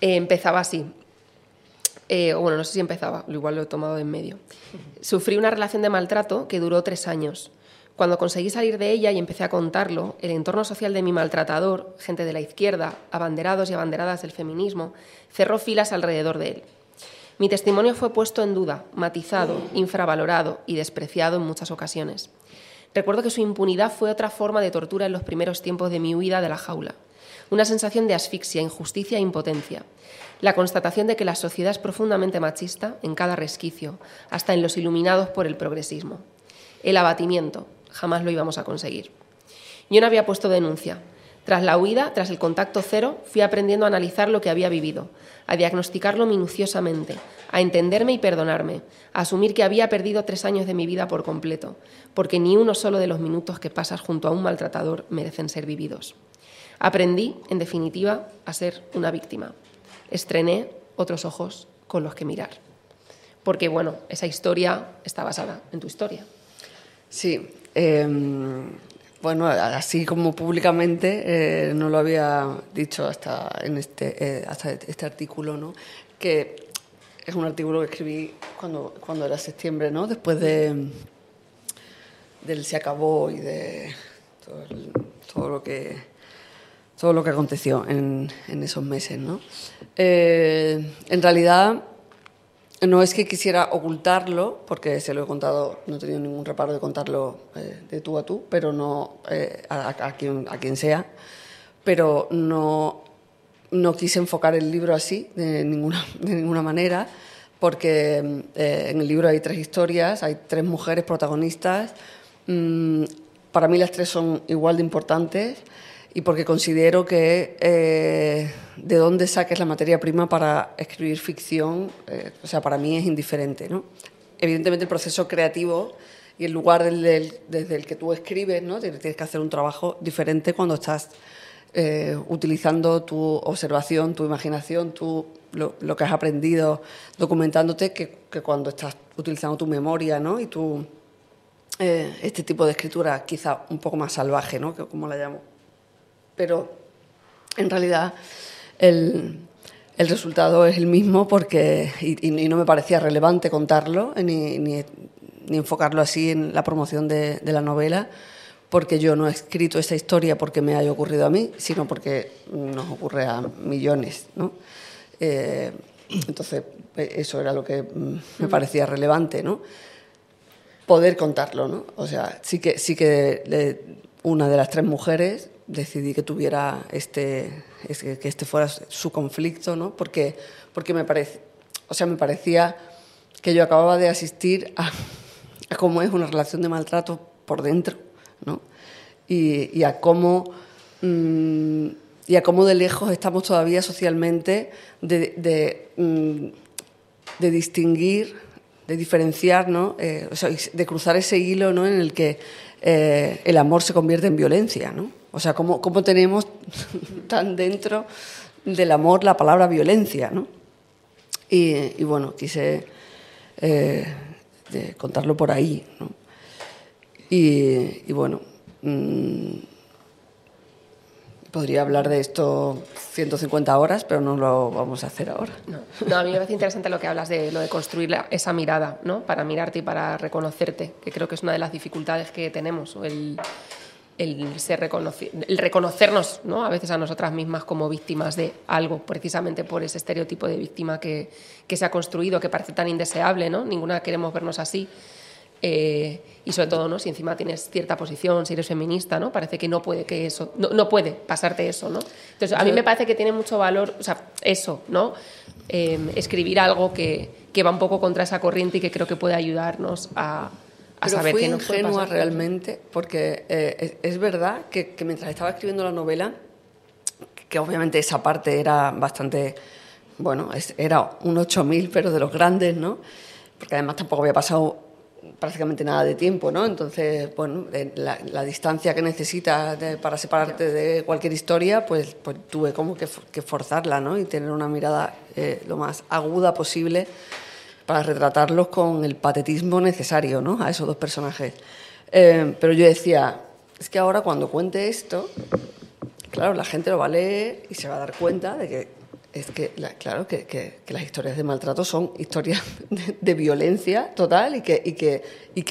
Eh, empezaba así. Eh, bueno, no sé si empezaba, igual lo he tomado de en medio. <laughs> Sufrí una relación de maltrato que duró tres años. Cuando conseguí salir de ella y empecé a contarlo, el entorno social de mi maltratador, gente de la izquierda, abanderados y abanderadas del feminismo, cerró filas alrededor de él. Mi testimonio fue puesto en duda, matizado, infravalorado y despreciado en muchas ocasiones. Recuerdo que su impunidad fue otra forma de tortura en los primeros tiempos de mi huida de la jaula. Una sensación de asfixia, injusticia e impotencia. La constatación de que la sociedad es profundamente machista en cada resquicio, hasta en los iluminados por el progresismo. El abatimiento. Jamás lo íbamos a conseguir. Yo no había puesto denuncia. Tras la huida, tras el contacto cero, fui aprendiendo a analizar lo que había vivido, a diagnosticarlo minuciosamente, a entenderme y perdonarme, a asumir que había perdido tres años de mi vida por completo, porque ni uno solo de los minutos que pasas junto a un maltratador merecen ser vividos. Aprendí, en definitiva, a ser una víctima. Estrené otros ojos con los que mirar. Porque, bueno, esa historia está basada en tu historia. Sí, eh, bueno, así como públicamente eh, no lo había dicho hasta en este, eh, hasta este artículo, ¿no? Que es un artículo que escribí cuando, cuando era septiembre, ¿no? Después de del se acabó y de todo, todo lo que todo lo que aconteció en, en esos meses, ¿no? Eh, en realidad no es que quisiera ocultarlo, porque se lo he contado, no he tenido ningún reparo de contarlo eh, de tú a tú, pero no eh, a, quien, a quien sea, pero no, no quise enfocar el libro así, de ninguna, <laughs> de ninguna manera, porque eh, en el libro hay tres historias, hay tres mujeres protagonistas, mm, para mí las tres son igual de importantes y porque considero que eh, de dónde saques la materia prima para escribir ficción, eh, o sea, para mí es indiferente, ¿no? Evidentemente el proceso creativo y el lugar desde el que tú escribes, ¿no? Tienes que hacer un trabajo diferente cuando estás eh, utilizando tu observación, tu imaginación, tu, lo, que has aprendido documentándote, que, que cuando estás utilizando tu memoria, ¿no? Y tu, este tipo de escritura quizá un poco más salvaje, ¿no? Como la llamo pero en realidad el, el resultado es el mismo porque y, y no me parecía relevante contarlo ni, ni- ni enfocarlo así en la promoción de, de la novela porque yo no he escrito esta historia porque me haya ocurrido a mí sino porque nos ocurre a millones ¿no? Eh, entonces eh, eso era lo que mm, me parecía relevante ¿no? poder contarlo, ¿no? O sea, sí que, sí que una de las tres mujeres decidí que tuviera este, es que este fuera su conflicto, ¿no? Porque, porque me parece, o sea, me parecía que yo acababa de asistir a, cómo es una relación de maltrato por dentro, ¿no? Y, a cómo mm, y a cómo de lejos estamos todavía socialmente de, mm, distinguir, de diferenciar, ¿no? Eh, o sea, de cruzar ese hilo ¿no? en el que eh, el amor se convierte en violencia. ¿no? O sea, cómo, cómo tenemos tan dentro del amor la palabra violencia. ¿no? Y, bueno, quise eh, contarlo por ahí. ¿no? Y, bueno, mm, podría hablar de esto 150 horas, pero no lo vamos a hacer ahora. No, a mí me parece interesante lo que hablas de lo de construir esa mirada, ¿no? Para mirarte y para reconocerte, que creo que es una de las dificultades que tenemos, el, el ser reconoci- el reconocernos, ¿no? A veces a nosotras mismas como víctimas de algo, precisamente por ese estereotipo de víctima que, que se ha construido, que parece tan indeseable, ¿no? Ninguna queremos vernos así. Eh, y sobre todo, ¿no? Si encima tienes cierta posición, si eres feminista, ¿no? Parece que no puede que eso, no, no puede pasarte eso, ¿no? Entonces, a mí me parece que tiene mucho valor, o sea, eso, ¿no? Eh, escribir algo que, que va un poco contra esa corriente y que creo que puede ayudarnos a, a Pero saber fui ingenua realmente, porque eh, es, es verdad que, que mientras estaba escribiendo la novela, que obviamente esa parte era bastante, bueno, es- era un 8000, pero de los grandes, ¿no? Porque además tampoco había pasado prácticamente nada de tiempo, ¿no? Entonces, bueno, la, la distancia que necesitas para separarte de cualquier historia, pues, pues tuve como que, que, forzarla, ¿no? Y tener una mirada eh, lo más aguda posible para retratarlos con el patetismo necesario, ¿no? A esos dos personajes. Eh, pero yo decía, es que ahora cuando cuente esto, claro, la gente lo va a leer y se va a dar cuenta de que es que, claro, que, las historias de maltrato son historias <laughs> de, violencia total y que,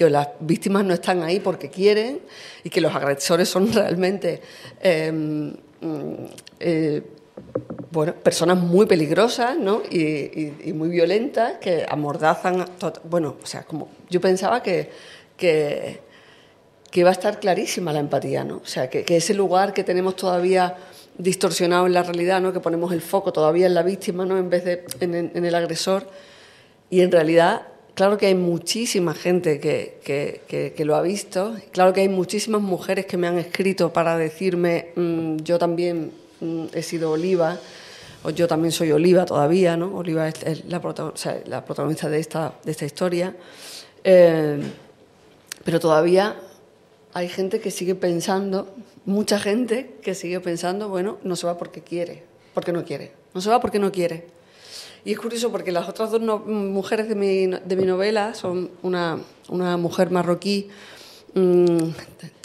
las víctimas no están ahí porque quieren y que los agresores son <laughs> realmente em, mm, eh, bueno, personas muy peligrosas ¿no? y, y, muy violentas que amordazan. Bueno, o sea, como yo pensaba que, que, que iba a estar clarísima la empatía, ¿no? O sea, que, que ese lugar que tenemos todavía distorsionado en la realidad, ¿no? que ponemos el foco todavía en la víctima ¿no? en vez de en, el agresor. Y en realidad, claro que hay muchísima gente que, que, lo ha visto, claro que hay muchísimas mujeres que me han escrito para decirme, mm, yo también he sido Oliva, o yo también soy Oliva todavía, ¿no? Oliva es, la, la, protagonista de esta, de esta historia. Eh, pero todavía hay gente que sigue pensando mucha gente que sigue pensando, bueno, no se va porque quiere, porque no quiere. No se va porque no quiere. Y es curioso porque las otras dos mujeres de mi, de mi, novela son una, una mujer marroquí mm,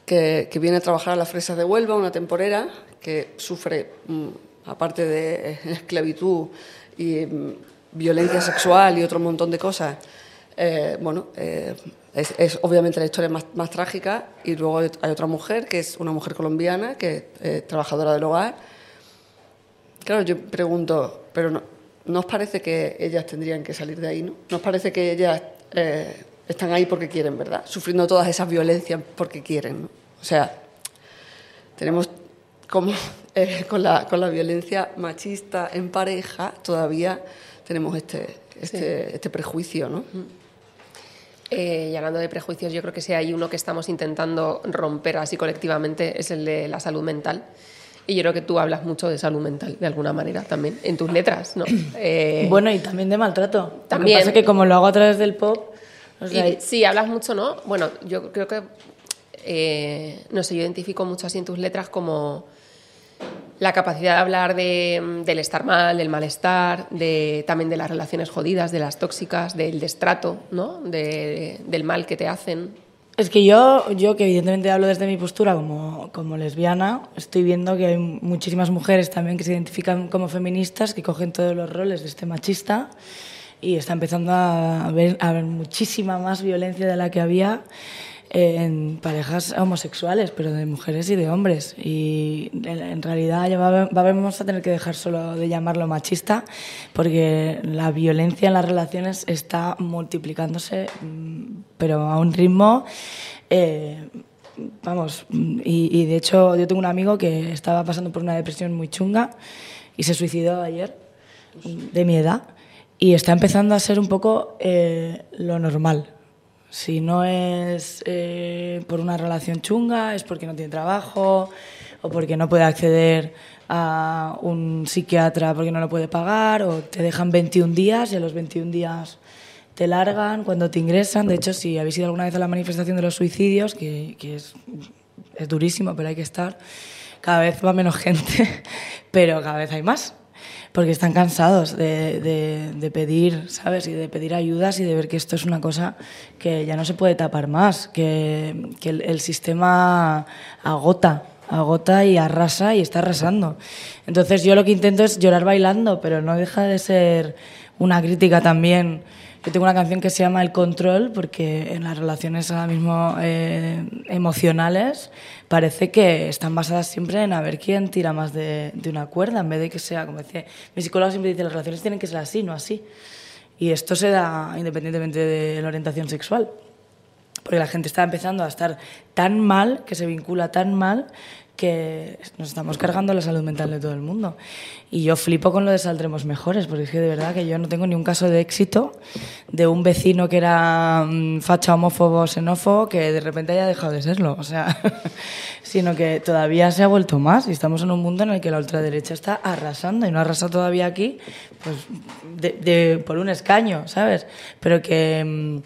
que, que, viene a trabajar a las fresas de Huelva, una temporera que sufre, mm, aparte de <laughs> esclavitud y mm, violencia sexual y otro montón de cosas, eh, bueno, eh, es, obviamente la historia más, más, trágica y luego hay otra mujer que es una mujer colombiana que es eh, trabajadora del hogar. Claro, yo pregunto, pero no, ¿no os parece que ellas tendrían que salir de ahí? ¿no? ¿No os parece que ellas eh, están ahí porque quieren, verdad? Sufriendo todas esas violencias porque quieren. ¿no? O sea, tenemos como <laughs> eh, con, la, con la violencia machista en pareja todavía tenemos este, este, este prejuicio, ¿no? Mm. Eh, y hablando de prejuicios, yo creo que si hay uno que estamos intentando romper así colectivamente es el de la salud mental. Y yo creo que tú hablas mucho de salud mental, de alguna manera, también, en tus letras, ¿no? Eh, <clears throat> bueno, y también de maltrato. También. Lo que pasa es que como lo hago a través del pop... Sí, hablas mucho, ¿no? Bueno, yo creo que, eh, no sé, yo identifico mucho así en tus letras como la capacidad de hablar del estar mal, del malestar, de, también de las relaciones jodidas, de las tóxicas, del destrato, ¿no? del mal que te hacen. Es que yo, yo que evidentemente hablo desde mi postura como, como lesbiana, estoy viendo que hay muchísimas mujeres también que se identifican como feministas, que cogen todos los roles de este machista y está empezando a haber, a haber muchísima más violencia de la que había en parejas homosexuales, pero de mujeres y de hombres. Y en realidad ya vamos a tener que dejar solo de llamarlo machista, porque la violencia en las relaciones está multiplicándose, mm, pero a un ritmo... Eh, vamos, y, de hecho yo tengo un amigo que estaba pasando por una depresión muy chunga y se suicidó ayer, de mi edad, y está empezando a ser un poco eh, lo normal si no es eh, por una relación chunga, es porque no tiene trabajo o porque no puede acceder a un psiquiatra porque no lo puede pagar o te dejan 21 días y a los 21 días te largan cuando te ingresan. De hecho, si habéis ido alguna vez a la manifestación de los suicidios, que, que es, es durísimo, pero hay que estar, cada vez va menos gente, <laughs> pero cada vez hay más porque están cansados de, de, pedir, ¿sabes? Y de pedir ayudas y de ver que esto es una cosa que ya no se puede tapar más, que, que el, el, sistema agota, agota y arrasa y está arrasando. Entonces yo lo que intento es llorar bailando, pero no deja de ser una crítica también yo tengo una canción que se llama El Control, porque en las relaciones ahora mismo eh, emocionales parece que están basadas siempre en a ver quién tira más de, de, una cuerda, en vez de que sea, como decía, mi psicólogo siempre dice, las relaciones tienen que ser así, no así. Y esto se da independientemente de la orientación sexual. Porque la gente está empezando a estar tan mal, que se vincula tan mal, que nos estamos cargando la salud mental de todo el mundo. Y yo flipo con lo de saldremos mejores, porque es que de verdad que yo no tengo ni un caso de éxito de un vecino que era mm, facha homófobo, xenófobo, que de repente haya dejado de serlo. O sea, <laughs> sino que todavía se ha vuelto más y estamos en un mundo en el que la ultraderecha está arrasando y no arrasa todavía aquí, pues de, por un escaño, ¿sabes? Pero que, mm,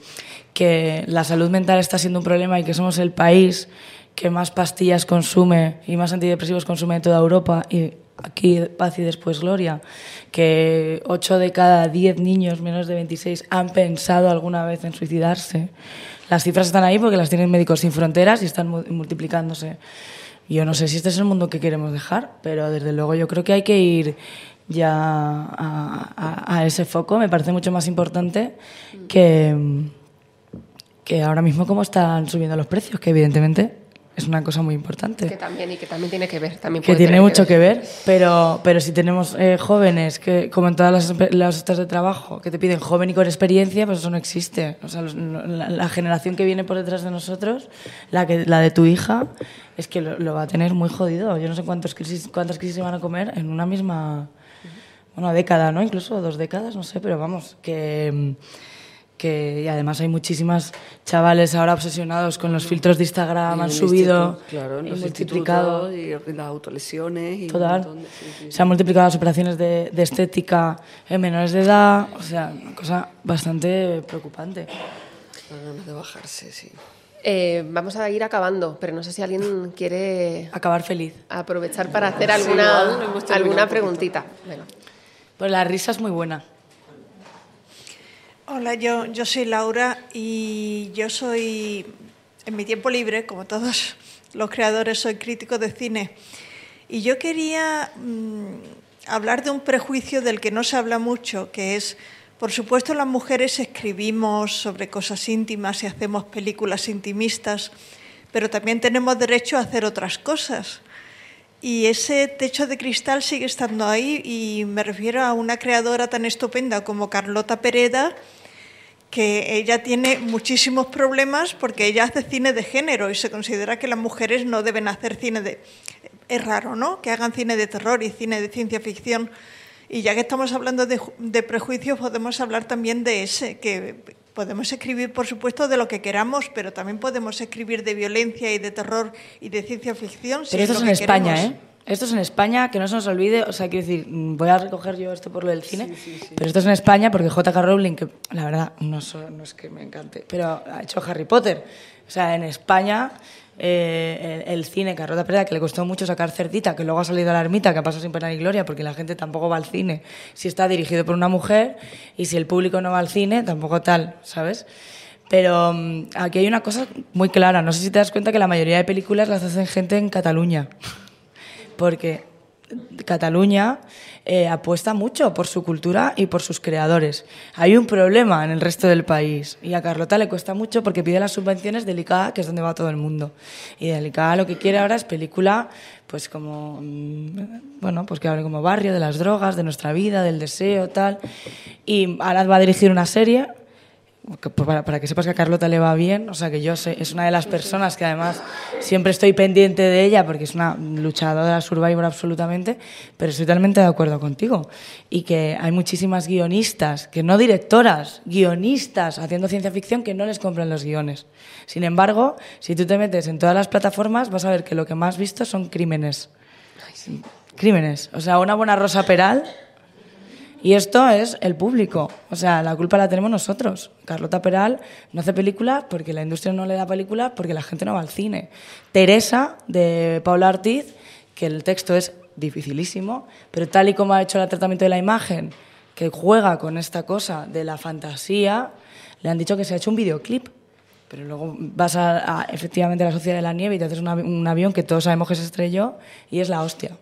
que la salud mental está siendo un problema y que somos el país que más pastillas consume y más antidepresivos consume de toda Europa y aquí paz y después gloria, que 8 de cada 10 niños menos de 26 han pensado alguna vez en suicidarse. Las cifras están ahí porque las tienen Médicos Sin Fronteras y están multiplicándose. Yo no sé si este es el mundo que queremos dejar, pero desde luego yo creo que hay que ir ya a, a ese foco. Me parece mucho más importante que, que ahora mismo cómo están subiendo los precios, que evidentemente es una cosa muy importante. Que también, y que también tiene que ver. También que tiene mucho que ver, pero, pero si tenemos eh, jóvenes, que como en todas las, las estas de trabajo, que te piden joven y con experiencia, pues eso no existe. O sea, la, generación que viene por detrás de nosotros, la, que, la de tu hija, es que lo, va a tener muy jodido. Yo no sé cuántos crisis, cuántas crisis se van a comer en una misma bueno, década, ¿no? Incluso dos décadas, no sé, pero vamos, que que y además hay muchísimas chavales ahora obsesionados con los filtros de Instagram, han subido claro, y multiplicado y las autolesiones y total. Se han multiplicado las operaciones de, estética en menores de edad, o sea, una cosa bastante preocupante. ganas de bajarse, sí. Eh, vamos a ir acabando, pero no sé si alguien quiere acabar feliz. Aprovechar para hacer alguna, alguna preguntita. Pues la risa es muy buena. Hola, yo, yo soy Laura y yo soy, en mi tiempo libre, como todos los creadores, soy crítico de cine. Y yo quería mm, hablar de un prejuicio del que no se habla mucho, que es, por supuesto, las mujeres escribimos sobre cosas íntimas y hacemos películas intimistas, pero también tenemos derecho a hacer otras cosas. Y ese techo de cristal sigue estando ahí y me refiero a una creadora tan estupenda como Carlota Pereda, que ella tiene muchísimos problemas porque ella hace cine de género y se considera que las mujeres no deben hacer cine de... Es raro, ¿no? Que hagan cine de terror y cine de ciencia ficción. Y ya que estamos hablando de, de prejuicios, podemos hablar también de ese, que podemos escribir, por supuesto, de lo que queramos, pero también podemos escribir de violencia y de terror y de ciencia ficción. Pero eso es, en España, ¿eh? Esto es en España, que no se nos olvide, o sea, quiero decir, voy a recoger yo esto por lo del cine, pero esto es en España porque J.K. Rowling, que la verdad no, es que me encante, pero ha hecho Harry Potter. O sea, en España eh, el, cine, Carrota Preda, que le costó mucho sacar Cerdita, que luego ha salido a la ermita, que ha pasado sin pena ni gloria, porque la gente tampoco va al cine si está dirigido por una mujer y si el público no va al cine, tampoco tal, ¿sabes? Pero mm, aquí hay una cosa muy clara, no sé si te das cuenta que la mayoría de películas las hacen gente en Cataluña porque Cataluña eh, apuesta mucho por su cultura y por sus creadores. Hay un problema en el resto del país y a Carlota le cuesta mucho porque pide las subvenciones de ICA, que es donde va todo el mundo. Y de ICA lo que quiere ahora es película, pues como, mm, bueno, pues que hable como barrio, de las drogas, de nuestra vida, del deseo, tal. Y ahora va a dirigir una serie para, que sepas que a Carlota le va bien, o sea que yo sé, es una de las personas que además siempre estoy pendiente de ella porque es una luchadora survivor absolutamente, pero estoy totalmente de acuerdo contigo. Y que hay muchísimas guionistas, que no directoras, guionistas haciendo ciencia ficción que no les compran los guiones. Sin embargo, si tú te metes en todas las plataformas vas a ver que lo que más visto son crímenes. Crímenes. O sea, una buena Rosa Peral y esto es el público. O sea, la culpa la tenemos nosotros. Carlota Peral no hace películas porque la industria no le da películas porque la gente no va al cine. Teresa, de Paula Ortiz, que el texto es dificilísimo, pero tal y como ha hecho el tratamiento de la imagen, que juega con esta cosa de la fantasía, le han dicho que se ha hecho un videoclip. Pero luego vas a, efectivamente a la Sociedad de la Nieve y te haces un avión que todos sabemos que se estrelló y es la hostia.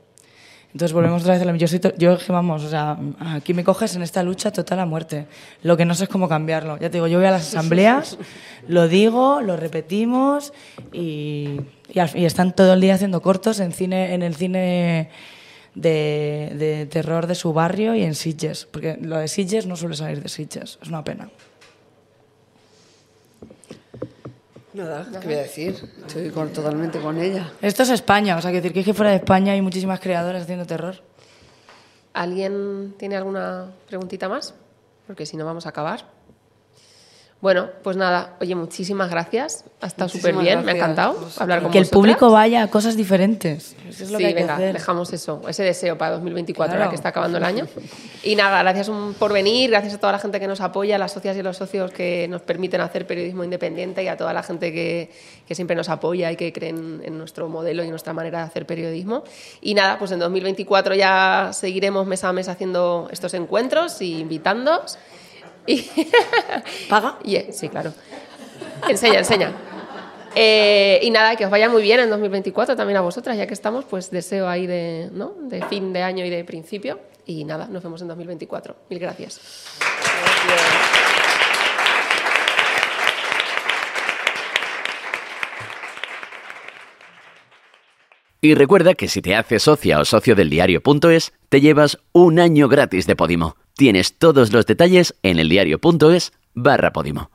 Entonces volvemos otra vez a mismo. Yo, yo, vamos, o sea, aquí me coges en esta lucha total a muerte. Lo que no sé es cómo cambiarlo. Ya te digo, yo voy a las asambleas, <laughs> lo digo, lo repetimos y, y, están todo el día haciendo cortos en, cine, en el cine de, de terror de su barrio y en Sitges. Porque lo de Sitges no suele salir de Sitges. Es una pena. Nada, ¿qué voy a decir? Estoy totalmente con ella. Esto es España, o sea, que decir que, fuera de España hay muchísimas creadoras haciendo terror. ¿Alguien tiene alguna preguntita más? Porque si no vamos a acabar. Bueno, pues nada, oye, muchísimas gracias. Ha estado súper bien, me ha encantado Pues, hablar con que el público vaya a cosas diferentes. Eso es lo sí, que hay venga, que hacer. dejamos eso, ese deseo para 2024, Claro. ahora que está acabando el año. Y nada, gracias por venir, gracias a toda la gente que nos apoya, a las socias y los socios que nos permiten hacer periodismo independiente y a toda la gente que, que siempre nos apoya y que creen en nuestro modelo y nuestra manera de hacer periodismo. Y nada, pues en 2024 ya seguiremos mes a mes haciendo estos encuentros y invitándoos. Y <laughs> ¿Paga? y, eh, sí, claro. Enseña, enseña. Eh, y nada, que os vaya muy bien en 2024 también a vosotras, ya que estamos, pues deseo ahí de, ¿no? de fin de año y de principio. Y nada, nos vemos en 2024. Mil gracias. Y recuerda que si te haces socia o socio del diario.es, te llevas un año gratis de Podimo. Tienes todos los detalles en eldiario.es barra Podimo.